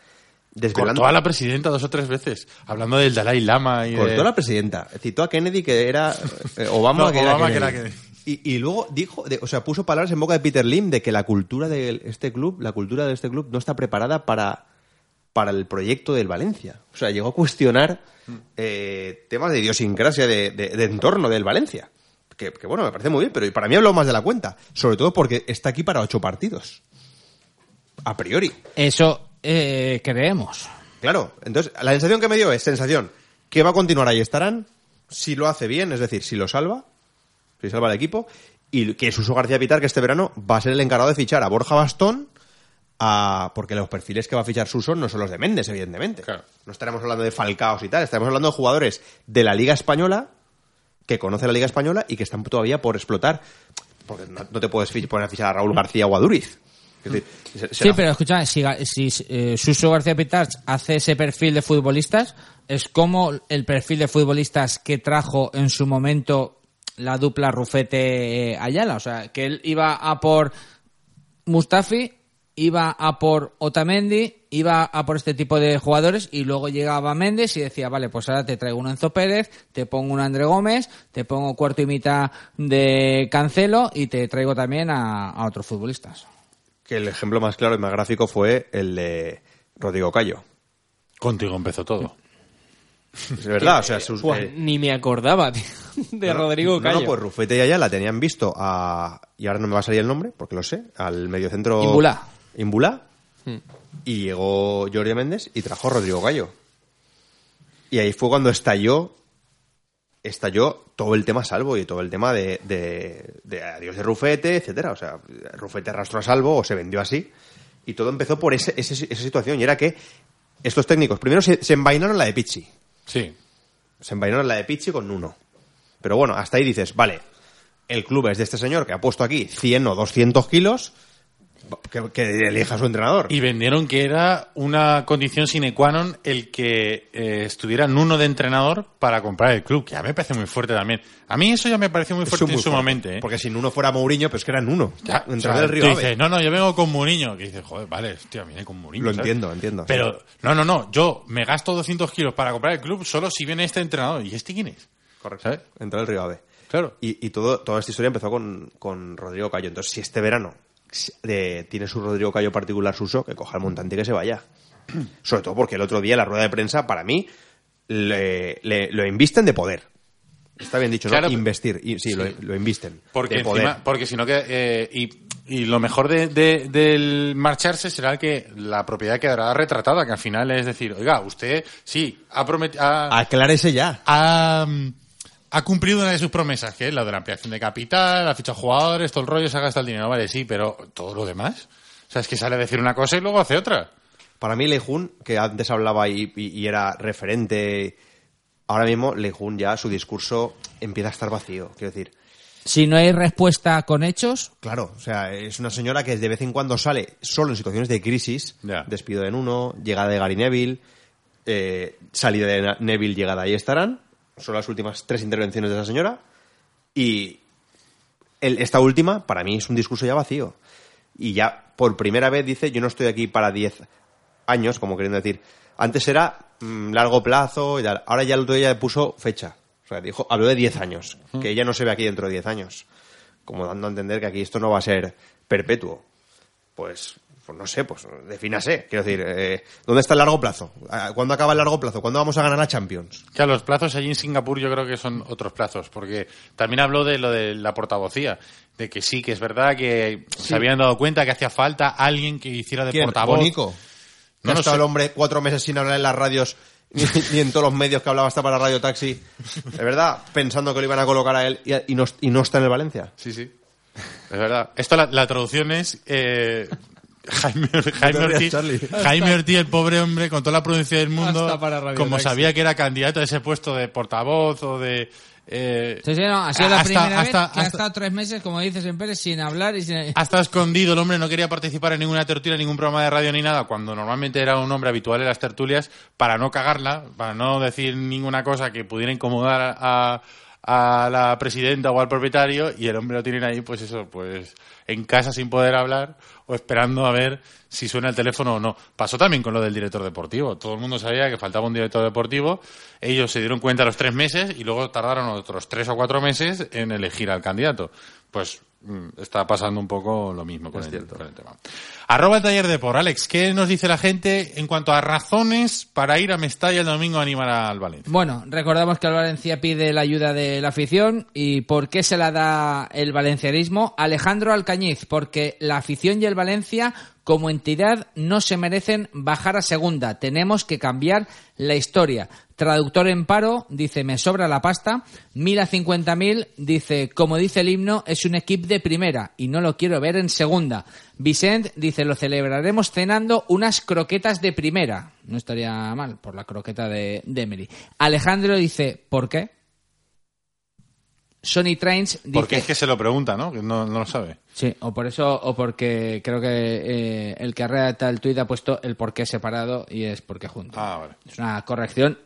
Desvelando. Cortó a la presidenta dos o tres veces, hablando del Dalai Lama y Cortó de... a la presidenta. Citó a Kennedy, que era eh, Obama, No, que, era Obama, que era Kennedy. Y, y luego dijo, de- o sea, puso palabras en boca de Peter Lim de que la cultura de este club, la cultura de este club no está preparada para, para el proyecto del Valencia. O sea, llegó a cuestionar eh, temas de idiosincrasia de, de- de entorno del Valencia. Que, que, bueno, me parece muy bien, pero para mí habló más de la cuenta. Sobre todo porque está aquí para ocho partidos. A priori. Eso eh, creemos. Claro, entonces la sensación que me dio es sensación que va a continuar ahí estarán si lo hace bien, es decir, si lo salva, si salva el equipo, y que Suso García Pitar, que este verano va a ser el encargado de fichar a Borja Bastón, a, porque los perfiles que va a fichar Suso no son los de Méndez, evidentemente. Claro. No estaremos hablando de Falcaos y tal, estaremos hablando de jugadores de la Liga Española, que conocen la Liga Española y que están todavía por explotar. Porque no, no te puedes poner a fichar a Raúl García o a Duriz. Es decir, se- Sí, pero escucha, si, si eh, Suso García Pitarch hace ese perfil de futbolistas, es como el perfil de futbolistas que trajo en su momento la dupla Rufete-Ayala. O sea, que él iba a por Mustafi, iba a por Otamendi, iba a por este tipo de jugadores y luego llegaba Méndez y decía, vale, pues ahora te traigo un Enzo Pérez, te pongo un André Gómez, te pongo cuarto y mitad de Cancelo y te traigo también a, a otros futbolistas. Que el ejemplo más claro y más gráfico fue el de Rodrigo Cayo. Contigo empezó todo. Es verdad, o sea, sus, Buah, eh, ni me acordaba, tío, de no, no, Rodrigo no, Cayo. No, pues Rufete y Ayala tenían visto a. Y ahora no me va a salir el nombre, porque lo sé, al mediocentro. Imbulá. Imbulá. Hmm. Y llegó Jordi Méndez y trajo a Rodrigo Gallo. Y ahí fue cuando estalló. Estalló todo el tema salvo y todo el tema de, de, de adiós de Rufete, etcétera. O sea, Rufete arrastró a salvo o se vendió así. Y todo empezó por ese, ese- esa situación. Y era que estos técnicos primero se, se envainaron la de Pichi. Sí. Se envainaron la de Pichi con uno. Pero bueno, hasta ahí dices, vale, el club es de este señor que ha puesto aquí 100 o 200 kilos, que, que elija a su entrenador. Y vendieron que era una condición sine qua non el que eh, estuviera Nuno de entrenador para comprar el club, que ya me parece muy fuerte también. A mí eso ya me pareció muy fuerte muy en su fuerte, momento. ¿eh? Porque si uno fuera Mourinho, pues que eran uno. Ya, o sea, del tú Río Ave. dices, no, no, yo vengo con Mourinho. Que dices, joder, vale, hostia, viene con Mourinho. Lo ¿sabes? entiendo, entiendo. Pero, no, no, no, yo me gasto 200 kilos para comprar el club solo si viene este entrenador. ¿Y este quién es? Correcto. ¿Sabes? Entró el Río Ave. Claro. Y, y todo, toda esta historia empezó con, con Rodrigo Cayo. Entonces, si este verano tiene su Rodrigo Cayo particular Suso, que coja el montante y que se vaya. Sobre todo porque el otro día la rueda de prensa, para mí, le, le- lo invisten de poder. Está bien dicho, ¿no? Claro, Investir. Y, sí, Lo, lo invisten. Porque, de poder. encima, porque si no que... eh, y, y lo mejor de, de- del marcharse será que la propiedad quedará retratada, que al final es decir, oiga, usted sí, ha prometido... Aclárese ya. ha, ha cumplido una de sus promesas, que es la de la ampliación de capital, ha fichado jugadores, todo el rollo, se ha gastado el dinero, vale, sí, pero todo lo demás. O sea, es que sale a decir una cosa y luego hace otra. Para mí, Leijun, que antes hablaba y, y- y era referente, ahora mismo Leijun ya su discurso empieza a estar vacío. Quiero decir, Si no hay respuesta con hechos, Claro, o sea, es una señora que de vez en cuando sale solo en situaciones de crisis, despido de uno, llegada de Gary Neville, eh, salida de Neville, llegada ahí estarán, son las últimas tres intervenciones de esa señora, y el- esta última, para mí, es un discurso ya vacío. Y ya por primera vez dice, yo no estoy aquí para 10 años, como queriendo decir, antes era mm, largo plazo y tal, ahora ya el otro día puso fecha. O sea, dijo, habló de 10 años, que ella no se ve aquí dentro de 10 años. Como dando a entender que aquí esto no va a ser perpetuo. Pues, pues no sé, pues defínase. Quiero decir, eh, ¿dónde está el largo plazo? Ah, ¿Cuándo acaba el largo plazo? ¿Cuándo vamos a ganar la Champions? A los plazos allí en Singapur yo creo que son otros plazos, porque también habló de lo de la portavocía, de que sí, que es verdad que se habían dado cuenta que hacía falta alguien que hiciera de portavoz. Bonico. No sé. el hombre cuatro meses sin hablar en las radios ni, ni en todos los medios que hablaba hasta para Radio Taxi. De verdad, pensando que lo iban a colocar a él y, y no, y no está en el Valencia. Sí, sí. Es verdad. Esto la, la traducción es eh, Jaime, Ortiz. Jaime Ortiz, el pobre hombre, con toda la prudencia del mundo, como Taxi. sabía que era candidato a ese puesto de portavoz o de... eh, Sí, sí, no, ha sido la hasta- primera hasta- vez que ha hasta- estado tres meses, como dices en Pérez, sin hablar y sin... Ha estado escondido el hombre, no quería participar en ninguna tertulia, ningún programa de radio ni nada, cuando normalmente era un hombre habitual en las tertulias, para no cagarla, para no decir ninguna cosa que pudiera incomodar a, a la presidenta o al propietario y el hombre lo tienen ahí, pues eso, pues en casa sin poder hablar o esperando a ver si suena el teléfono o no. Pasó también con lo del director deportivo. Todo el mundo sabía que faltaba un director deportivo. Ellos se dieron cuenta a los tres meses y luego tardaron otros tres o cuatro meses en elegir al candidato. Pues mm, está pasando un poco lo mismo con, el, con el tema. Arroba taller de por Alex, ¿qué nos dice la gente en cuanto a razones para ir a Mestalla el domingo a animar al Valencia? Bueno, recordamos que el Valencia pide la ayuda de la afición y ¿por qué se la da el valencianismo? Alejandro Alcañiz, porque la afición y el Valencia como entidad no se merecen bajar a segunda. Tenemos que cambiar la historia. Traductor en paro dice me sobra la pasta. Mil a cincuenta mil dice como dice el himno es un equipo de primera y no lo quiero ver en segunda. Vicent dice lo celebraremos cenando unas croquetas de primera. No estaría mal por la croqueta de, de Emery. Alejandro dice ¿por qué? Sony Trains dice... Porque es que se lo pregunta, ¿no? Que no, no lo sabe. Sí, o por eso, o porque creo que eh, el que redacta el tuit ha puesto el por qué separado y es porque junto. Ah, vale. Es una corrección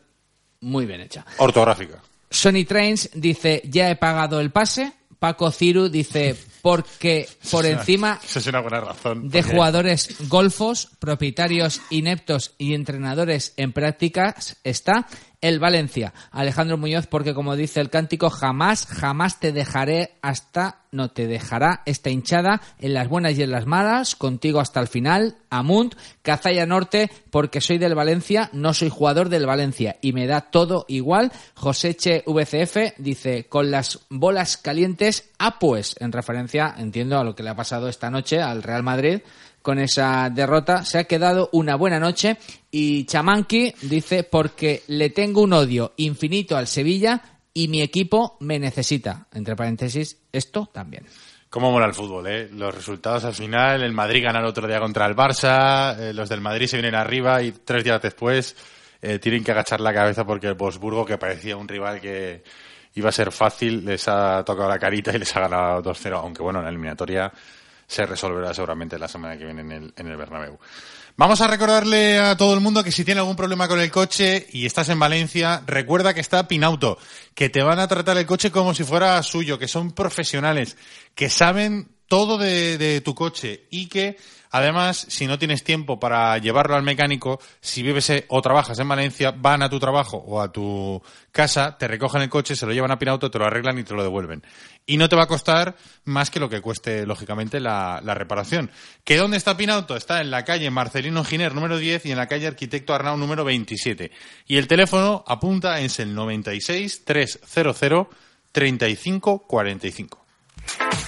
muy bien hecha. Ortográfica. Sony Trains dice, ya he pagado el pase. Paco Ciru dice, porque por encima Esa es una buena razón. de porque- jugadores golfos, propietarios ineptos y entrenadores en prácticas está el Valencia. Alejandro Muñoz, porque como dice el cántico, jamás, jamás te dejaré hasta, no te dejará esta hinchada en las buenas y en las malas, contigo hasta el final. Amunt, Cazalla Norte, porque soy del Valencia, no soy jugador del Valencia y me da todo igual. Joseche VCF dice, con las bolas calientes, ah pues, en referencia, entiendo, a lo que le ha pasado esta noche al Real Madrid con esa derrota. Se ha quedado una buena noche y Chamanqui dice porque le tengo un odio infinito al Sevilla y mi equipo me necesita. Entre paréntesis, esto también. Cómo mola el fútbol, ¿eh? Los resultados al final, el Madrid gana el otro día contra el Barça, eh, los del Madrid se vienen arriba y tres días después eh, tienen que agachar la cabeza porque el Wolfsburgo, que parecía un rival que iba a ser fácil, les ha tocado la carita y les ha ganado 2-0, aunque bueno, en la eliminatoria se resolverá seguramente la semana que viene en el, en el Bernabéu. Vamos a recordarle a todo el mundo que si tiene algún problema con el coche y estás en Valencia, recuerda que está Pinauto, que te van a tratar el coche como si fuera suyo, que son profesionales, que saben todo de, de tu coche y que además, si no tienes tiempo para llevarlo al mecánico, si vives eh, o trabajas en Valencia, van a tu trabajo o a tu casa, te recogen el coche, se lo llevan a Pinauto, te lo arreglan y te lo devuelven. Y no te va a costar más que lo que cueste, lógicamente, la, reparación. ¿Que dónde está Pinauto? Está en la calle Marcelino Giner número 10 y en la calle Arquitecto Arnau número 27. Y el teléfono apunta es el 96 300 35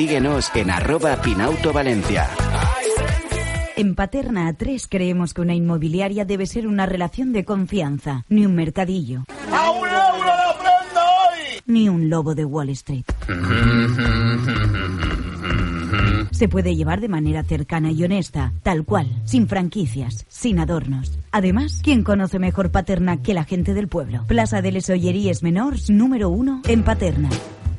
síguenos en arroba Pinauto Valencia. En Paterna A3 creemos que una inmobiliaria debe ser una relación de confianza, ni un mercadillo. ¡A un euro la prenda hoy! Ni un lobo de Wall Street. Se puede llevar de manera cercana y honesta, tal cual, sin franquicias, sin adornos. Además, ¿quién conoce mejor Paterna que la gente del pueblo? Plaza de les Olleries Menors, número uno, en Paterna.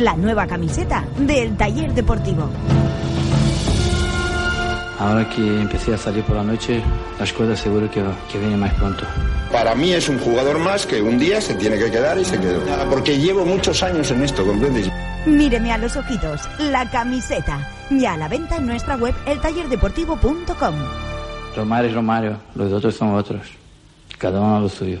La nueva camiseta del taller deportivo. Ahora que empecé a salir por la noche, las cosas seguro que, que vienen más pronto. Para mí es un jugador más que un día se tiene que quedar y se quedó. Porque llevo muchos años en esto, ¿comprendes? Míreme a los ojitos, la camiseta. Ya a la venta en nuestra web eltallerdeportivo.com. Romario es Romario, los otros son otros. Cada uno a lo suyo.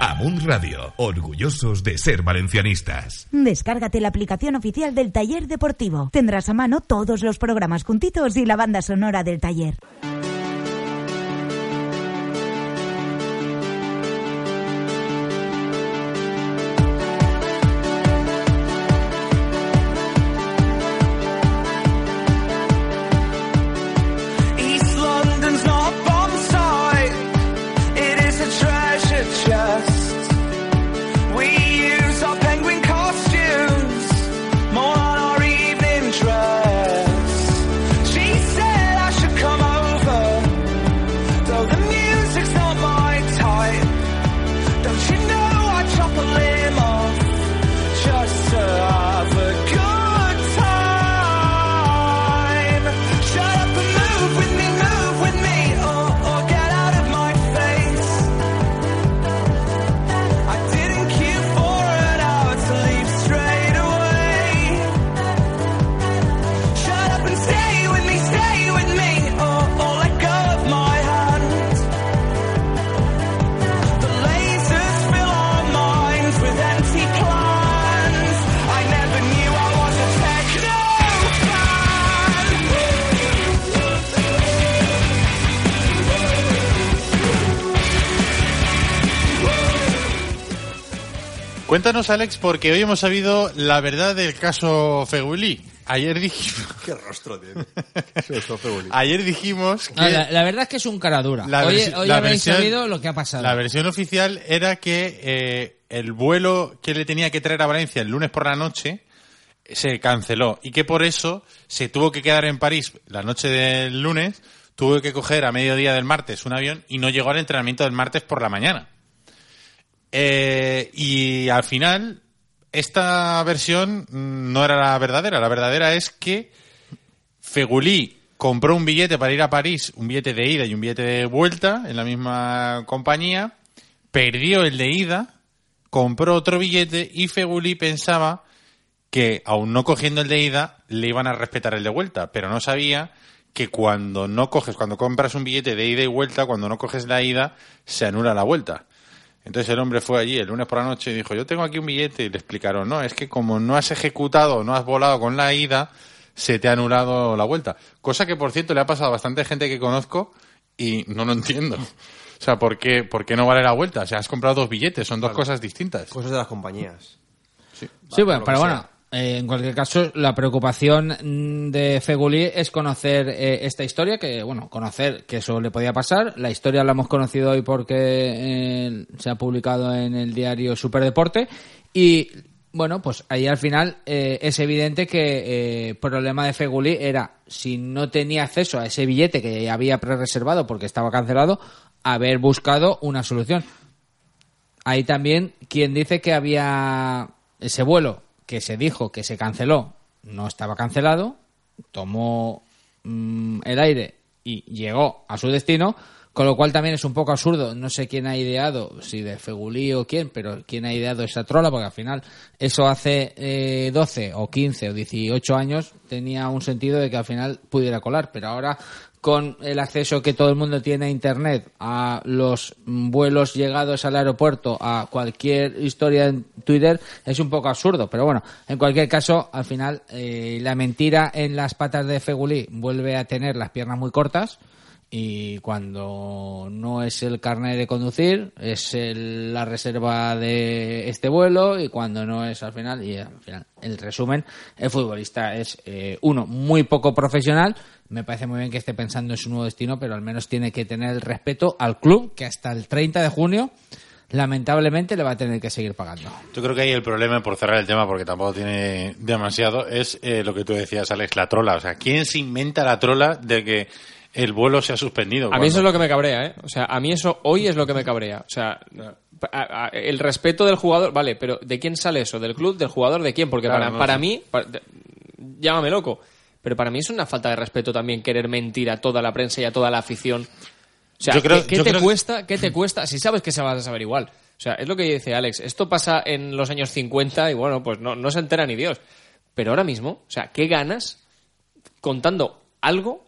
Amun Radio, orgullosos de ser valencianistas. Descárgate la aplicación oficial del taller deportivo. Tendrás a mano todos los programas juntitos y la banda sonora del taller. Cuéntanos, Alex, porque hoy hemos sabido la verdad del caso Feguli. Ayer dijimos... Qué rostro tiene. Ayer dijimos que... No, la, la verdad es que es un cara dura. La hoy hoy la habéis versión- sabido lo que ha pasado. La versión oficial era que eh, el vuelo que le tenía que traer a Valencia el lunes por la noche se canceló y que por eso se tuvo que quedar en París la noche del lunes, tuvo que coger a mediodía del martes un avión y no llegó al entrenamiento del martes por la mañana. Eh, y al final, esta versión no era la verdadera. La verdadera es que Fegulí compró un billete para ir a París, un billete de ida y un billete de vuelta en la misma compañía, perdió el de ida, compró otro billete y Fegulí pensaba que, aun no cogiendo el de ida, le iban a respetar el de vuelta, pero no sabía que cuando no coges, cuando compras un billete de ida y vuelta, cuando no coges la ida, se anula la vuelta. Entonces el hombre fue allí el lunes por la noche y dijo, yo tengo aquí un billete y le explicaron, no, es que como no has ejecutado, no has volado con la ida, se te ha anulado la vuelta. Cosa que, por cierto, le ha pasado a bastante gente que conozco y no lo entiendo. O sea, ¿por qué, por qué no vale la vuelta? O sea, has comprado dos billetes, son dos cosas distintas. Cosas de las compañías. Sí, bueno, lo pero que bueno, eh, en cualquier caso, la preocupación mm, de Feguli es conocer eh, esta historia, que bueno, conocer que eso le podía pasar. La historia la hemos conocido hoy porque eh, se ha publicado en el diario Superdeporte y bueno, pues ahí al final eh, es evidente que el problema de Feguli era si no tenía acceso a ese billete que había pre-reservado porque estaba cancelado, haber buscado una solución. Hay también quien dice que había ese vuelo que se dijo que se canceló, no estaba cancelado, tomó mm, el aire y llegó a su destino, con lo cual también es un poco absurdo. No sé quién ha ideado, si de Fegulí o quién, pero quién ha ideado esa trola, porque al final eso hace eh, 12 o 15 o 18 años tenía un sentido de que al final pudiera colar, pero ahora con el acceso que todo el mundo tiene a Internet, a los vuelos llegados al aeropuerto, a cualquier historia en Twitter, es un poco absurdo. Pero bueno, en cualquier caso, al final, eh, la mentira en las patas de Fegulí vuelve a tener las piernas muy cortas Y cuando no es el carnet de conducir, es el- la reserva de este vuelo. Y cuando no es al final, y al final, el resumen, el futbolista es, eh, uno, muy poco profesional. Me parece muy bien que esté pensando en su nuevo destino, pero al menos tiene que tener el respeto al club, que hasta el 30 de junio, lamentablemente, le va a tener que seguir pagando. Yo creo que ahí el problema, por cerrar el tema, porque tampoco tiene demasiado, es eh, lo que tú decías, Alex, la trola. O sea, ¿quién se inventa la trola de que el vuelo se ha suspendido? A mí eso es lo que me cabrea, ¿eh? O sea, a mí eso hoy es lo que me cabrea. O sea, a- a- el respeto del jugador, vale, pero ¿de quién sale eso? ¿Del club? ¿Del jugador? ¿De quién? Porque Claro, para, no para mí, para- llámame loco, pero para mí es una falta de respeto también querer mentir a toda la prensa y a toda la afición. O sea, Yo creo- ¿qué, qué yo te creo- cuesta? ¿Qué te cuesta? Si sabes que se vas a saber igual. O sea, es lo que dice Alex. Esto pasa en los años 50 y bueno, pues no, no se entera ni Dios. Pero ahora mismo, o sea, ¿qué ganas contando algo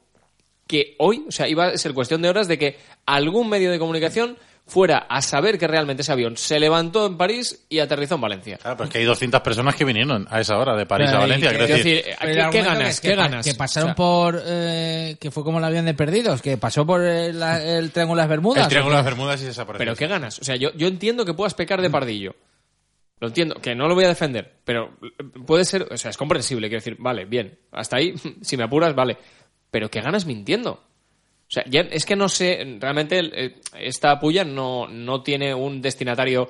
que hoy, o sea, iba a ser cuestión de horas de que algún medio de comunicación fuera a saber que realmente ese avión se levantó en París y aterrizó en Valencia. Claro, pero es que hay 200 personas que vinieron a esa hora de París Pero, a Valencia. que- quiero decir, ¿qué- el ¿qué argumento ganas? que- ¿Qué ganas? Que pasaron O sea, por. eh, que fue como el avión de perdidos, que pasó por el, la- el Triángulo de las Bermudas. el Triángulo ¿o de las Bermudas y desapareció. Pero ¿qué ganas? O sea, yo, yo entiendo que puedas pecar de pardillo. Lo entiendo, que no lo voy a defender, pero puede ser, o sea, es comprensible, quiero decir, vale, bien, hasta ahí, si me apuras, vale. Pero ¿qué ganas mintiendo? O sea, ya es que no sé, realmente eh, esta puya no, no tiene un destinatario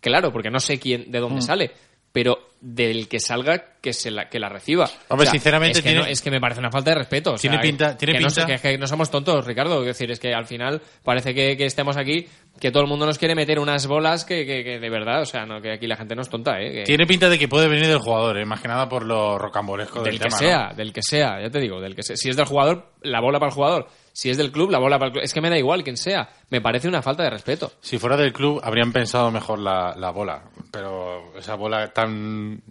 claro, porque no sé quién, de dónde Mm. sale, pero del que salga, que se la, que la reciba. Hombre, sinceramente es que, tiene- no- es que me parece una falta de respeto. o Tiene pinta- tiene que no pinta- sé, que, que no somos tontos, Ricardo. Es decir, es que al final parece que, que estemos aquí, que todo el mundo nos quiere meter unas bolas que, que- que de verdad, o sea, no, que aquí la gente no es tonta, ¿eh? Tiene pinta de que puede venir del jugador, ¿eh? más que nada por lo rocambolesco del, del que tema. sea, ¿no? del que sea, ya te digo, del que sea. Si es del jugador, la bola para el jugador. Si es del club, la bola para el club. Es que me da igual quién sea. Me parece una falta de respeto. Si fuera del club, habrían pensado mejor la, la bola. Pero esa bola tan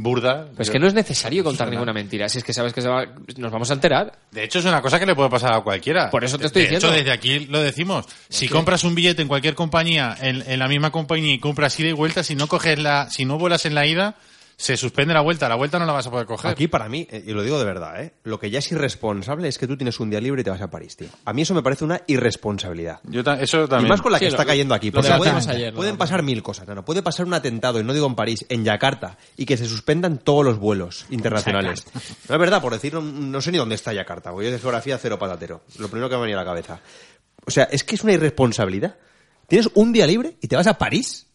burda. Pero es que no es necesario contar ninguna mentira. Si es que sabes que se va- nos vamos a enterar. De hecho, es una cosa que le puede pasar a cualquiera. Por eso te estoy de diciendo. hecho, desde aquí lo decimos. Si compras un billete en cualquier compañía, en, en la misma compañía y compras ida y vuelta, si no coges la, si no vuelas en la ida, se suspende la vuelta. La vuelta no la vas a poder coger. Aquí para mí, eh, y lo digo de verdad, ¿eh? lo que ya es irresponsable es que tú tienes un día libre y te vas a París, tío. A mí eso me parece una irresponsabilidad. Yo ta- eso también. Y más con la que Sí, está lo- cayendo aquí. Porque pueden, ayer, ¿no? pueden pasar mil cosas. No, no, puede pasar un atentado, y no digo en París, en Yakarta, y que se suspendan todos los vuelos internacionales. No es verdad, por decir, no, no sé ni dónde está Yakarta, porque yo de geografía cero patatero. Lo primero que me venía a la cabeza. O sea, es que es una irresponsabilidad. Tienes un día libre y te vas a París.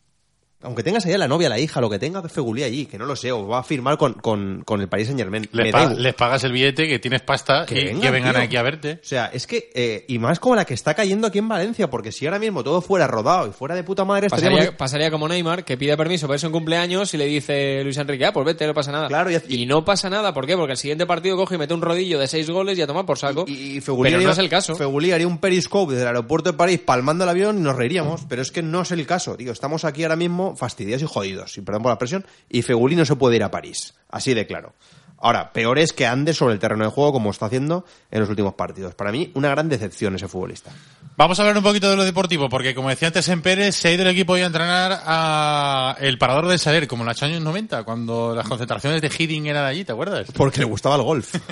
Aunque tengas allá la novia, la hija, lo que tenga, Fegulí allí, que no lo sé, o va a firmar con, con, con el Paris Saint Germain. Les, pa- les pagas el billete, que tienes pasta y que vengan aquí a verte. O sea, es que, eh, y más como la que está cayendo aquí en Valencia, porque si ahora mismo todo fuera rodado y fuera de puta madre, estaríamos... Pasaría, pasaría como Neymar, que pide permiso para irse un cumpleaños y le dice Luis Enrique, ah, pues vete, no pasa nada. Claro, y, no pasa nada, ¿por qué? Porque el siguiente partido coge y mete un rodillo de seis goles y a tomar por saco. Y Fegulí Pero haría- no es el caso. Fegulí haría un periscope desde el aeropuerto de París palmando el avión y nos reiríamos, pero es que no es el caso, tío. Estamos aquí ahora mismo fastidiados y jodidos, y perdón por la presión, y Fegulí no se puede ir a París, así de claro. Ahora, peor es que ande sobre el terreno de juego como está haciendo en los últimos partidos. Para mí, una gran decepción ese futbolista. Vamos a hablar un poquito de lo deportivo, porque como decía antes en Pérez, se ha ido el equipo hoy a entrenar a el parador del Saler, como en los años 90, cuando las concentraciones de Hidding eran allí, ¿te acuerdas? Porque le gustaba el golf.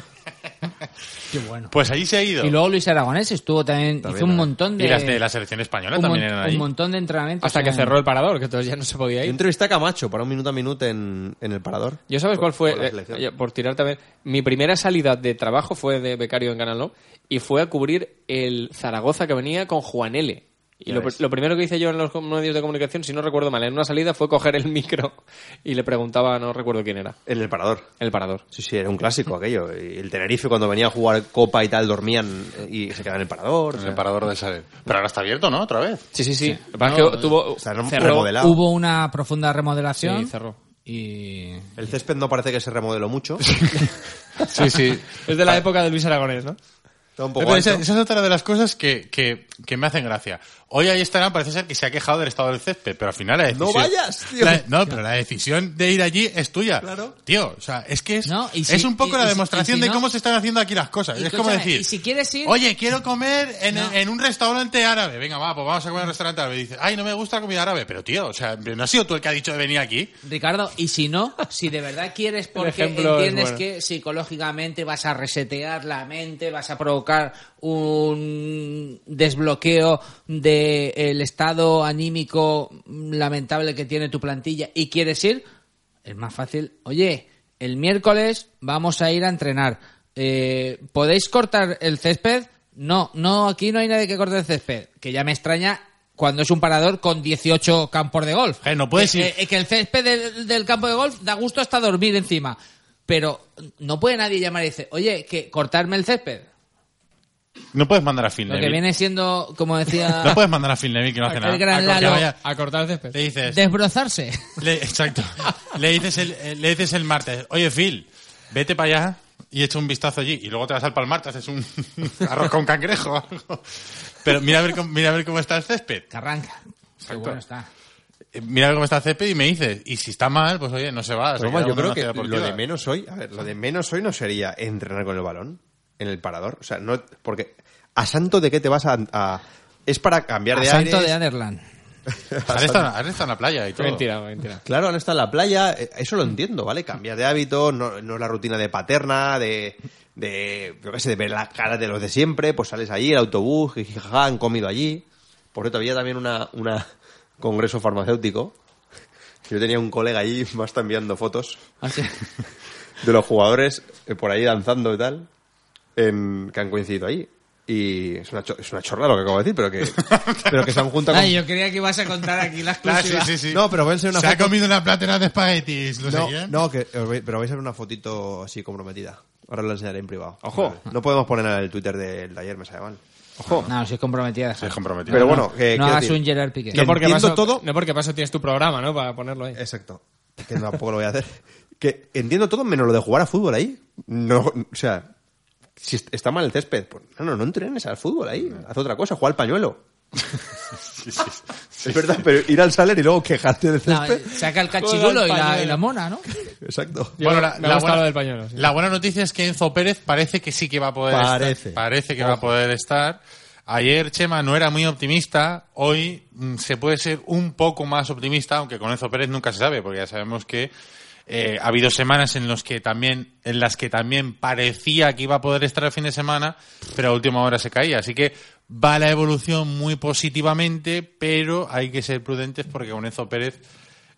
Qué bueno. Pues allí se ha ido. Y luego Luis Aragonés estuvo también, También, hizo un montón de. Y las de la selección española un, también mon- eran un allí. montón de entrenamientos. Hasta que en- cerró el parador, que entonces ya no se podía Yo ir. entrevisté a Camacho para un minuto a minuto en, en el parador. ¿Yo sabes cuál fue? Por Eh, por tirar también. Mi primera salida de trabajo fue de becario en Canal No y fue a cubrir el Zaragoza que venía con Juan L. Y lo, primero que hice yo en los medios de comunicación, si no recuerdo mal, en una salida fue coger el micro y le preguntaba, no recuerdo quién era, En el parador. el parador. Sí, sí, era un clásico aquello. Y el Tenerife cuando venía a jugar Copa y tal dormían eh, y se quedaban en el parador. En el parador del Saler. Pero ahora está abierto, ¿no? Otra vez. Sí, sí, sí. Lo que pasa No, es que tuvo, está rem- cerró, remodelado. Hubo una profunda remodelación. Sí, cerró. Y. El césped no parece que se remodeló mucho. Sí, sí. Es de la época de Luis Aragonés, ¿no? Está un poco Pero esa, es otra de las cosas que, que, que me hacen gracia. Hoy ahí estará, parece ser que se ha quejado del estado del césped, pero al final la decisión... No vayas, tío. La- no, pero la decisión de ir allí es tuya. Claro. Tío, o sea, es que es, No, y si- es un poco y- la y demostración si de no- cómo se están haciendo aquí las cosas. Y es como decir, y si quieres ir- oye, quiero comer en, No. en un restaurante árabe. Venga, va, pues vamos a comer en un restaurante árabe. Y dices, ay, no me gusta la comida árabe. Pero tío, o sea, no has sido tú el que ha dicho de venir aquí. Ricardo, y si no, si de verdad quieres porque entiendes bueno. que psicológicamente vas a resetear la mente, vas a provocar un desbloqueo del estado anímico lamentable que tiene tu plantilla y quieres ir, es más fácil. Oye, el miércoles vamos a ir a entrenar. Eh, ¿Podéis cortar el césped? No, no, aquí no hay nadie que corte el césped. Que ya me extraña cuando es un parador con 18 campos de golf. Eh, no puedes que, ir. que- que el césped del, del campo de golf da gusto hasta dormir encima. Pero no puede nadie llamar y decir, oye, que cortarme el césped. No puedes mandar a Phil Lo que viene siendo, como decía, No puedes mandar a Phil Neville que no hace El nada. gran A- Lalo. que vaya- A cortar el césped. le dices, desbrozarse. le- exacto. le dices el, eh, le dices el martes, oye Phil, vete para allá y echa un vistazo allí y luego te vas al palmar, te haces un arroz con cangrejo. o algo. Pero mira a ver cómo, mira a ver cómo está el césped. Que arranca. Qué bueno está. Eh, Mira a ver cómo está el césped y me dices, y si está mal, pues oye, no se va. se Pero, queda yo uno creo que ciudad lo deportiva. de menos hoy, a ver, lo de menos hoy no sería entrenar con el balón en el parador. O sea, no, porque a santo de qué te vas a, a- es para cambiar A de Santo aires. de Anderland. Has estado, has estado en la playa y todo. Mentira, mentira. Claro, han estado en la playa, eh, eso lo entiendo, ¿vale? Cambiar de hábito, no, no es la rutina de paterna, de, de, yo qué sé, de ver las caras de los de siempre, pues sales allí, el autobús, jijijaja, han comido allí. Por cierto, había también una, una congreso farmacéutico. Yo tenía un colega allí, me está enviando fotos Así. de los jugadores eh, por ahí danzando y tal, en, que han coincidido ahí. Y es una, cho- es una chorrada lo que acabo de decir, pero que, pero que se han juntado con... Ay, yo creía que ibas a contar aquí la Claro, exclusiva. sí, sí, sí. No, pero voy a enseñar una Se ha foto- comido una platera de espaguetis, ¿lo No, seguían? no, que os voy- pero vais a ver una fotito así comprometida. Ahora la enseñaré en privado. Ojo. No podemos poner en el Twitter del taller, me sale mal. Ojo. No, si es comprometida. Es comprometido. Pero No, bueno, que no quiero hagas decir- un Gerard Piqué. No porque, entiendo paso, todo- no porque paso tienes tu programa, ¿no? Para ponerlo ahí. Exacto. Que tampoco lo voy a hacer. Que entiendo todo menos lo de jugar a fútbol ahí. No, o sea, si est- está mal el césped, pues no, no, no entrenes al fútbol ahí. Haz otra cosa, juega al pañuelo. Es verdad, pero ir al saler y luego quejarte del No, césped. saca el cachirulo y la, y la mona, ¿no? Exacto. Yo- me ha gustado buena, lo del pañuelo, sí. la buena noticia es que Enzo Pérez parece que sí que va a poder Parece. estar. Parece que va a poder estar. Ayer Chema no era muy optimista, hoy mm, se puede ser un poco más optimista, aunque con Enzo Pérez nunca se sabe, porque ya sabemos que eh, ha habido semanas en los que también, en las que también parecía que iba a poder estar el fin de semana, pero a última hora se caía. Así que va la evolución muy positivamente, pero hay que ser prudentes porque con Enzo Pérez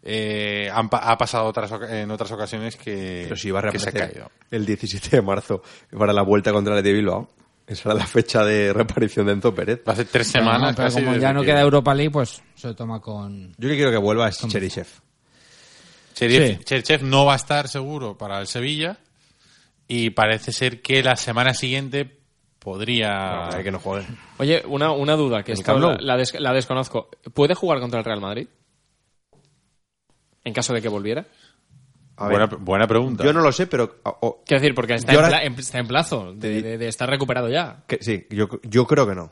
eh, han ha pasado otras, en otras ocasiones que, Pero si va a que se ha reaparecer caído. el 17 de marzo para la vuelta contra el de Bilbao. Esa era la fecha de reaparición de Enzo Pérez. Va a ser tres semanas no, pero casi como ya no que- queda Europa League, pues se toma con... Yo que quiero que vuelva es Cheryshev. Cherchev, Sí. No va a estar seguro para el Sevilla y parece ser que la semana siguiente podría... Hay que no juegue. Oye, una, una duda, que ¿En esta la, la des- la desconozco. ¿Puede jugar contra el Real Madrid? En caso de que volviera. A ver, buena, buena pregunta. yo no lo sé, pero... o- o- Quiero decir, porque está, en, ahora- pla- en- está en plazo de, de- de estar recuperado ya. que- sí, yo, yo creo que no.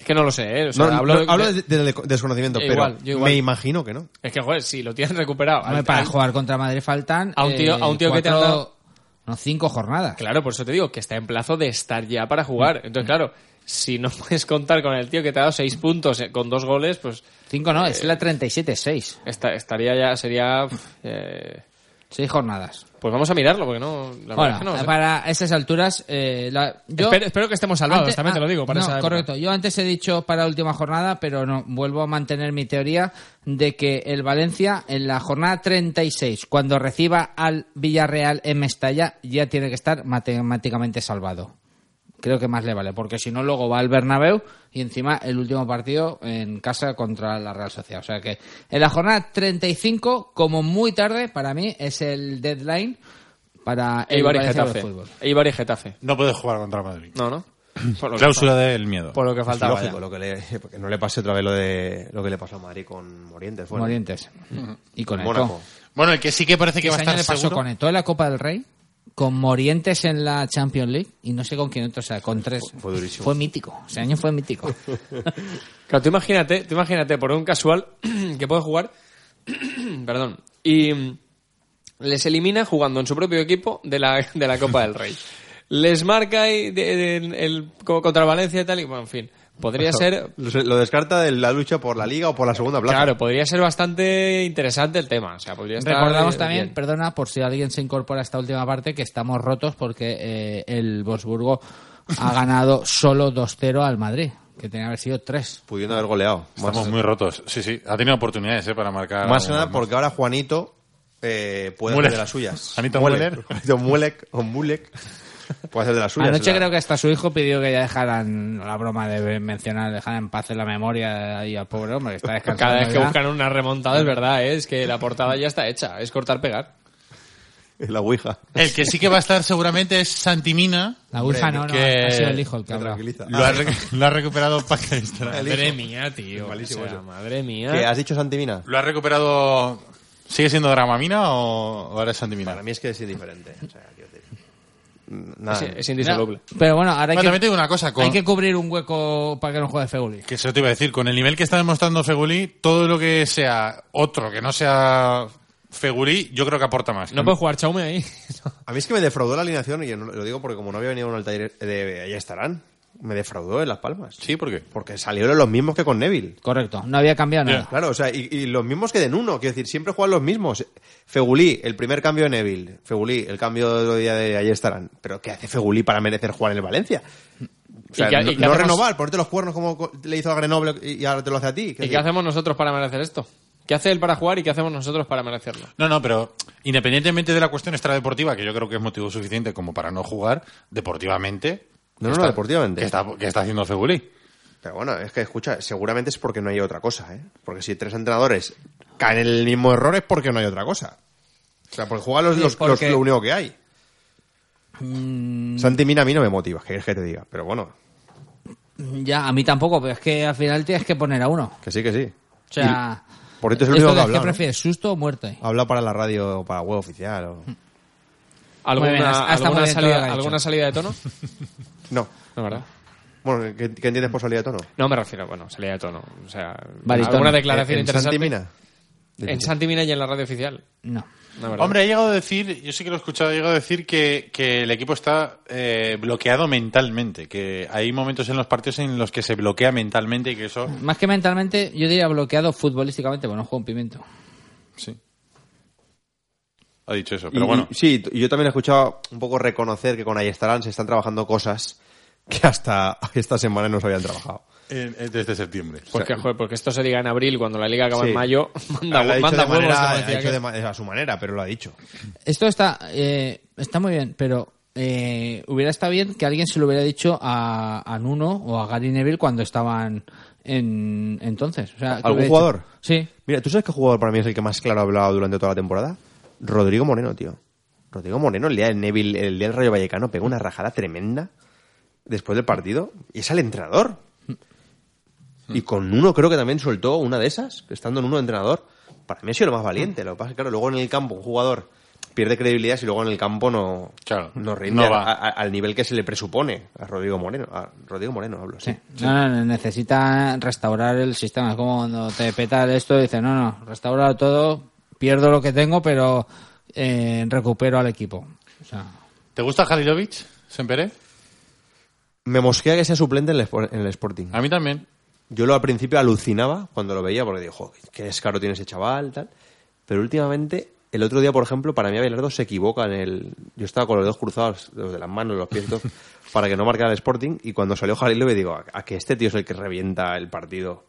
Es que no lo sé, ¿eh? O sea, No, hablo, no, de- hablo de- de, de desconocimiento, pero igual, yo igual. me imagino que no. Es que, joder, si lo tienes recuperado... Hombre, al- para al- jugar contra Madrid faltan... A un tío- eh, a un tío que te han cuatro- dado- No, cinco jornadas. Claro, por eso te digo que está en plazo de estar ya para jugar. Entonces, claro, si no puedes contar con el tío que te ha dado seis puntos eh, con dos goles, pues Cinco no, es la 37-6. esta- estaría ya, sería... eh, Seis jornadas. Pues vamos a mirarlo, porque no... La que sé. para esas alturas, eh, la- yo... Espero, espero que estemos salvados, Antes- también te ah, lo digo. Para no, esa correcto. Yo antes he dicho para última jornada, pero no, vuelvo a mantener mi teoría de que el Valencia en la jornada 36, cuando reciba al Villarreal en Mestalla, ya tiene que estar matemáticamente salvado. Creo que más le vale, porque si no luego va al Bernabéu y encima el último partido en casa contra la Real Sociedad. O sea que en la jornada 35, como muy tarde, para mí es el deadline para el Eibar y Valencia Getafe. Fútbol. Eibar y Getafe. No puede jugar contra Madrid. No, ¿no? Por lo que Cláusula del miedo. Por lo que Es faltaba. lógico, lo que le, porque no le pase otra vez lo de lo que le pasó a Madrid con Morientes. fue, ¿no? Morientes. Y con Mónaco. Bueno, el que sí que parece que va a estar le pasó seguro... con Eto'o en la Copa del Rey, con Morientes en la Champions League y no sé con quién otro, o sea, con tres. Fue durísimo. Fue mítico. Ese año fue mítico. Claro, tú imagínate, tú imagínate por un casual que puede jugar, perdón, y les elimina jugando en su propio equipo de la, de la Copa del Rey. Les marca ahí de- de- el, como contra Valencia y tal, y bueno, en fin. Podría ser, Lo descarta de la lucha por la liga o por la segunda plaza. claro, podría ser bastante interesante el tema. O sea, podría estar, Recordamos eh, también, bien. perdona, por si alguien se incorpora a esta última parte, que estamos rotos porque eh, el Wolfsburgo ha ganado solo 2-0 al Madrid, que tenía que haber sido 3. Pudiendo haber goleado. Estamos Más, muy rotos. Sí, sí. Ha tenido oportunidades ¿eh? para marcar. más que nada porque ahora Juanito eh, puede hacer de las suyas. Juanito. Juanito Mulek o Mulek. Puede hacer de las suyas. Anoche La- creo que hasta su hijo pidió que ya dejaran la broma de mencionar, dejar en paz en la memoria ahí al pobre hombre que está descansando. Cada vez que ya. buscan una remontada es verdad, ¿eh? es que la portada ya está hecha, es cortar pegar. La Ouija. El que sí que va a estar seguramente es Santimina. La Ouija no, no, que ha sido el hijo el tranquiliza. Lo ha, re- lo ha recuperado. Madre mía, tío. Malísimo o sea, madre mía. ¿Qué has dicho Santimina? ¿Lo ha recuperado. ¿Sigue siendo Dramamina o ahora es Santimina? Para mí es que es indiferente. O sea, quiero decir, nada. Es, es indisoluble. Pero bueno, ahora hay, Bueno, también que, te digo una cosa. Con, hay que cubrir un hueco para que no juegue Feguli. Que eso te iba a decir. Con el nivel que está demostrando Feguli, todo lo que sea otro que no sea Feguli, yo creo que aporta más. No puede jugar Chaume ahí. A mí es que me defraudó la alineación, y lo digo porque como no había venido al taller de allá estarán, me defraudó en Las Palmas. Sí, ¿por qué? Porque salieron los mismos que con Neville. Correcto, no había cambiado nada. Claro, o sea, y, y los mismos que de Nuno, quiero decir, siempre juegan los mismos. Fegulí, el primer cambio de Neville. Fegulí, el cambio de día de ayer estarán. Pero ¿qué hace Fegulí para merecer jugar en el Valencia? O sea, ¿Y qué- no, y qué no hacemos- renovar, ponerte los cuernos como co- le hizo a Grenoble y ahora te lo hace a ti. ¿Y qué decir, hacemos nosotros para merecer esto? ¿Qué hace él para jugar y qué hacemos nosotros para merecerlo? No, no, pero independientemente de la cuestión extradeportiva, que yo creo que es motivo suficiente como para no jugar, deportivamente. No, que no, no, deportivamente. Que está, que está haciendo Feguli. Pero bueno, es que escucha, seguramente es porque no hay otra cosa, ¿eh? Porque si tres entrenadores caen en el mismo error es porque no hay otra cosa. O sea, porque juegan los, Sí, los- porque- los- lo único que hay. Mm, Santi Mina a mí no me motiva, que quieres que te diga. Pero bueno, ya, a mí tampoco, pero es que al final tienes que poner a uno. que sí, que sí. O sea, Y por esto es el único que de ha hablado. ¿qué ¿no? prefieres, susto o muerte? Habla para la radio o para web oficial. O... ¿Alguna, bien, está alguna salida, ¿alguna salida de tono? No. No, ¿verdad? Bueno, ¿qué, qué entiendes por salida de tono? No me refiero, bueno, salida de tono. O sea, Baritono. alguna declaración ¿En interesante. Santi Mina? En Santi Mina y en la radio oficial. No. No, ¿verdad? Hombre, ha llegado a decir, yo sí que lo he escuchado, ha llegado a decir que, que el equipo está eh, bloqueado mentalmente, que hay momentos en los partidos en los que se bloquea mentalmente y que eso... Más que mentalmente, yo diría bloqueado futbolísticamente, bueno, juega un pimiento. Sí. Ha dicho eso, pero Y- bueno. y- sí, y yo también he escuchado un poco reconocer que con Ayestarán se están trabajando cosas que hasta esta semana no se habían trabajado. desde septiembre. Porque, joder, porque esto se diga en abril, cuando la liga acaba Sí. en mayo, manda, Lo ha dicho de manera- ha dicho de a su manera, pero lo ha dicho. Esto está, eh, está muy bien, pero eh, hubiera estado bien que alguien se lo hubiera dicho a, a Nuno o a Gary Neville cuando estaban en entonces. O sea, que ¿Algún jugador? dicho- sí. Mira, ¿tú sabes qué jugador para mí es el que más claro ha hablado durante toda la temporada? Rodrigo Moreno, tío. Rodrigo Moreno, el día del Neville, el día del Rayo Vallecano, pegó una rajada tremenda después del partido. Y es el entrenador. Y con uno creo que también soltó una de esas, estando en uno de entrenador. Para mí ha sido lo más valiente. Lo que pasa es que, claro, luego en el campo un jugador pierde credibilidad si luego en el campo no, Claro, no rinde no a- va. a- al nivel que se le presupone a Rodrigo Moreno. A Rodrigo Moreno hablo, sí. No, no, no, necesita restaurar el sistema. Es como cuando te peta esto y dices, no, no, restaurado todo, pierdo lo que tengo, pero eh, recupero al equipo. O sea, ¿Te gusta Halilovic, Sempere? Me mosquea que sea suplente en el, Spor- en el Sporting. A mí también. Yo lo al principio alucinaba cuando lo veía porque digo, "Jo, qué descaro tiene ese chaval, tal. Pero últimamente, el otro día, por ejemplo, para mí Abelardo se equivoca en el... Yo estaba con los dedos cruzados, los de las manos, los pies, para que no marcara el Sporting. Y cuando salió le digo, a, a que este tío es el que revienta el partido.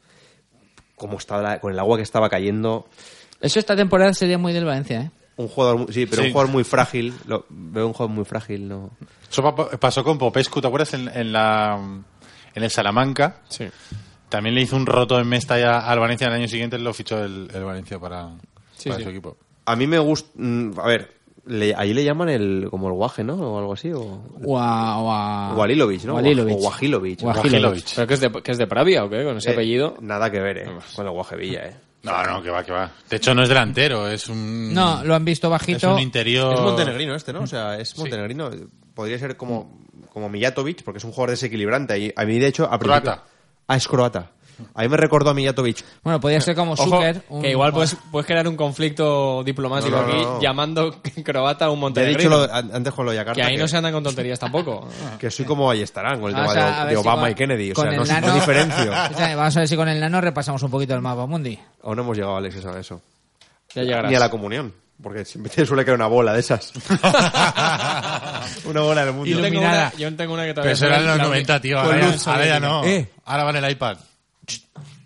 Como estaba la- con el agua que estaba cayendo. Eso esta temporada sería muy del Valencia, ¿eh? Un jugador, sí, pero Sí. un jugador muy frágil. Lo- veo un jugador muy frágil, ¿no? Eso pa- pasó con Popescu, ¿te acuerdas? En, en la, en el Salamanca. Sí. También le hizo un roto en Mestalla al Valencia. El año siguiente lo fichó el, el Valencia para, Sí, para sí. su equipo. A mí me gusta... mm, A ver, le, ahí le llaman el como el guaje, ¿no? O algo así. O, O a, o a- o Alilovic, ¿no? o Alilovic. O Guajilovic. Guajilovic. ¿Pero que es, de, que es de Pravia o qué? Con ese Eh, apellido. Nada que ver, ¿eh? Con el Guajevilla, ¿eh? No, no, que va, que va. De hecho, no es delantero, es un. No, lo han visto Es bajito. un interior. Es montenegrino este, ¿no? O sea, es montenegrino. Podría ser como, como Mijatovic, porque es un jugador desequilibrante. Y a mí, de hecho, a principio- Croata. Ah, es croata. A mí me recordó a Mijatovic. Bueno, podría ser como Zucker. un- que igual puedes, puedes crear un conflicto diplomático No, no, aquí no, no. llamando croata a un Te he dicho lo- an- antes con lo de Yakarta. que ahí no se andan con tonterías tampoco. que soy como ahí estarán con el Vamos tema a- a de, si Obama con- y Kennedy. O con sea, el no, nano- no diferencio. Escúchame, Vamos a ver si con el nano repasamos un poquito el mapa mundi. Aún no hemos llegado, Alex, eso. eso. Ya llegarás. Ni a la comunión. Porque siempre te suele caer una bola de esas. una bola del mundo. Yo tengo, una, yo tengo una que Pero todavía eso era en los la- 90, tío. Ahora, ya, ahora ya no. Eh. Ahora vale el iPad.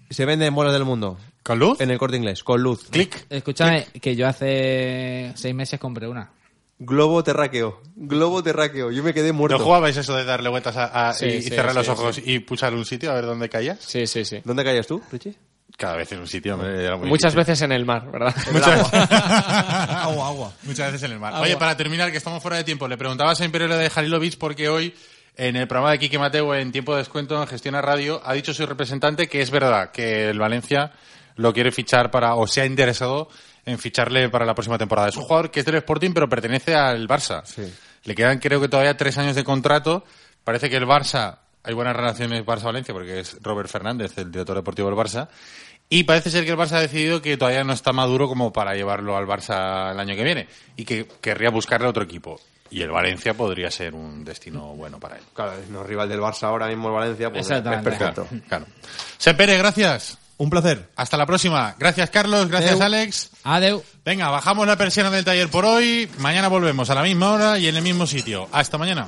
Se vende en bolas del mundo. ¿Con luz? En el corte inglés, con luz. Clic. Escúchame, que yo hace seis meses compré una. Globo terráqueo. Globo terráqueo. Yo me quedé muerto. ¿No jugabais eso de darle vueltas a, a- Sí, y, y sí, cerrar sí, los sí, ojos sí. y pulsar un sitio a ver dónde caías? Sí, sí, sí. ¿Dónde caías tú, Richie? Cada vez en un sitio. hombre, era muy Muchas difícil. veces en el mar, ¿verdad? Muchas Agua, agua. Muchas veces en el mar. Agua. Oye, para terminar, que estamos fuera de tiempo, le preguntabas a Imperio de Jalilovic porque hoy, en el programa de Quique Mateo, en Tiempo de Descuento en Gestiona Radio, ha dicho su representante que es verdad que el Valencia lo quiere fichar para, o se ha interesado en ficharle para la próxima temporada. Es un jugador que es del Sporting, pero pertenece al Barça. Le quedan, creo que todavía tres años de contrato. Parece que el Barça, hay buenas relaciones Barça-Valencia, porque es Robert Fernández, el director deportivo del Barça. Y parece ser que el Barça ha decidido que todavía no está maduro como para llevarlo al Barça el año que viene y que querría buscarle a otro equipo. Y el Valencia podría ser un destino bueno para él. Claro, no rival del Barça ahora mismo el Valencia, pues es perfecto. Claro. Se Pérez, gracias. Un placer. Hasta la próxima. Gracias, Carlos. Gracias, Alex. Adeu. Venga, bajamos la persiana del taller por hoy. Mañana volvemos a la misma hora y en el mismo sitio. Hasta mañana.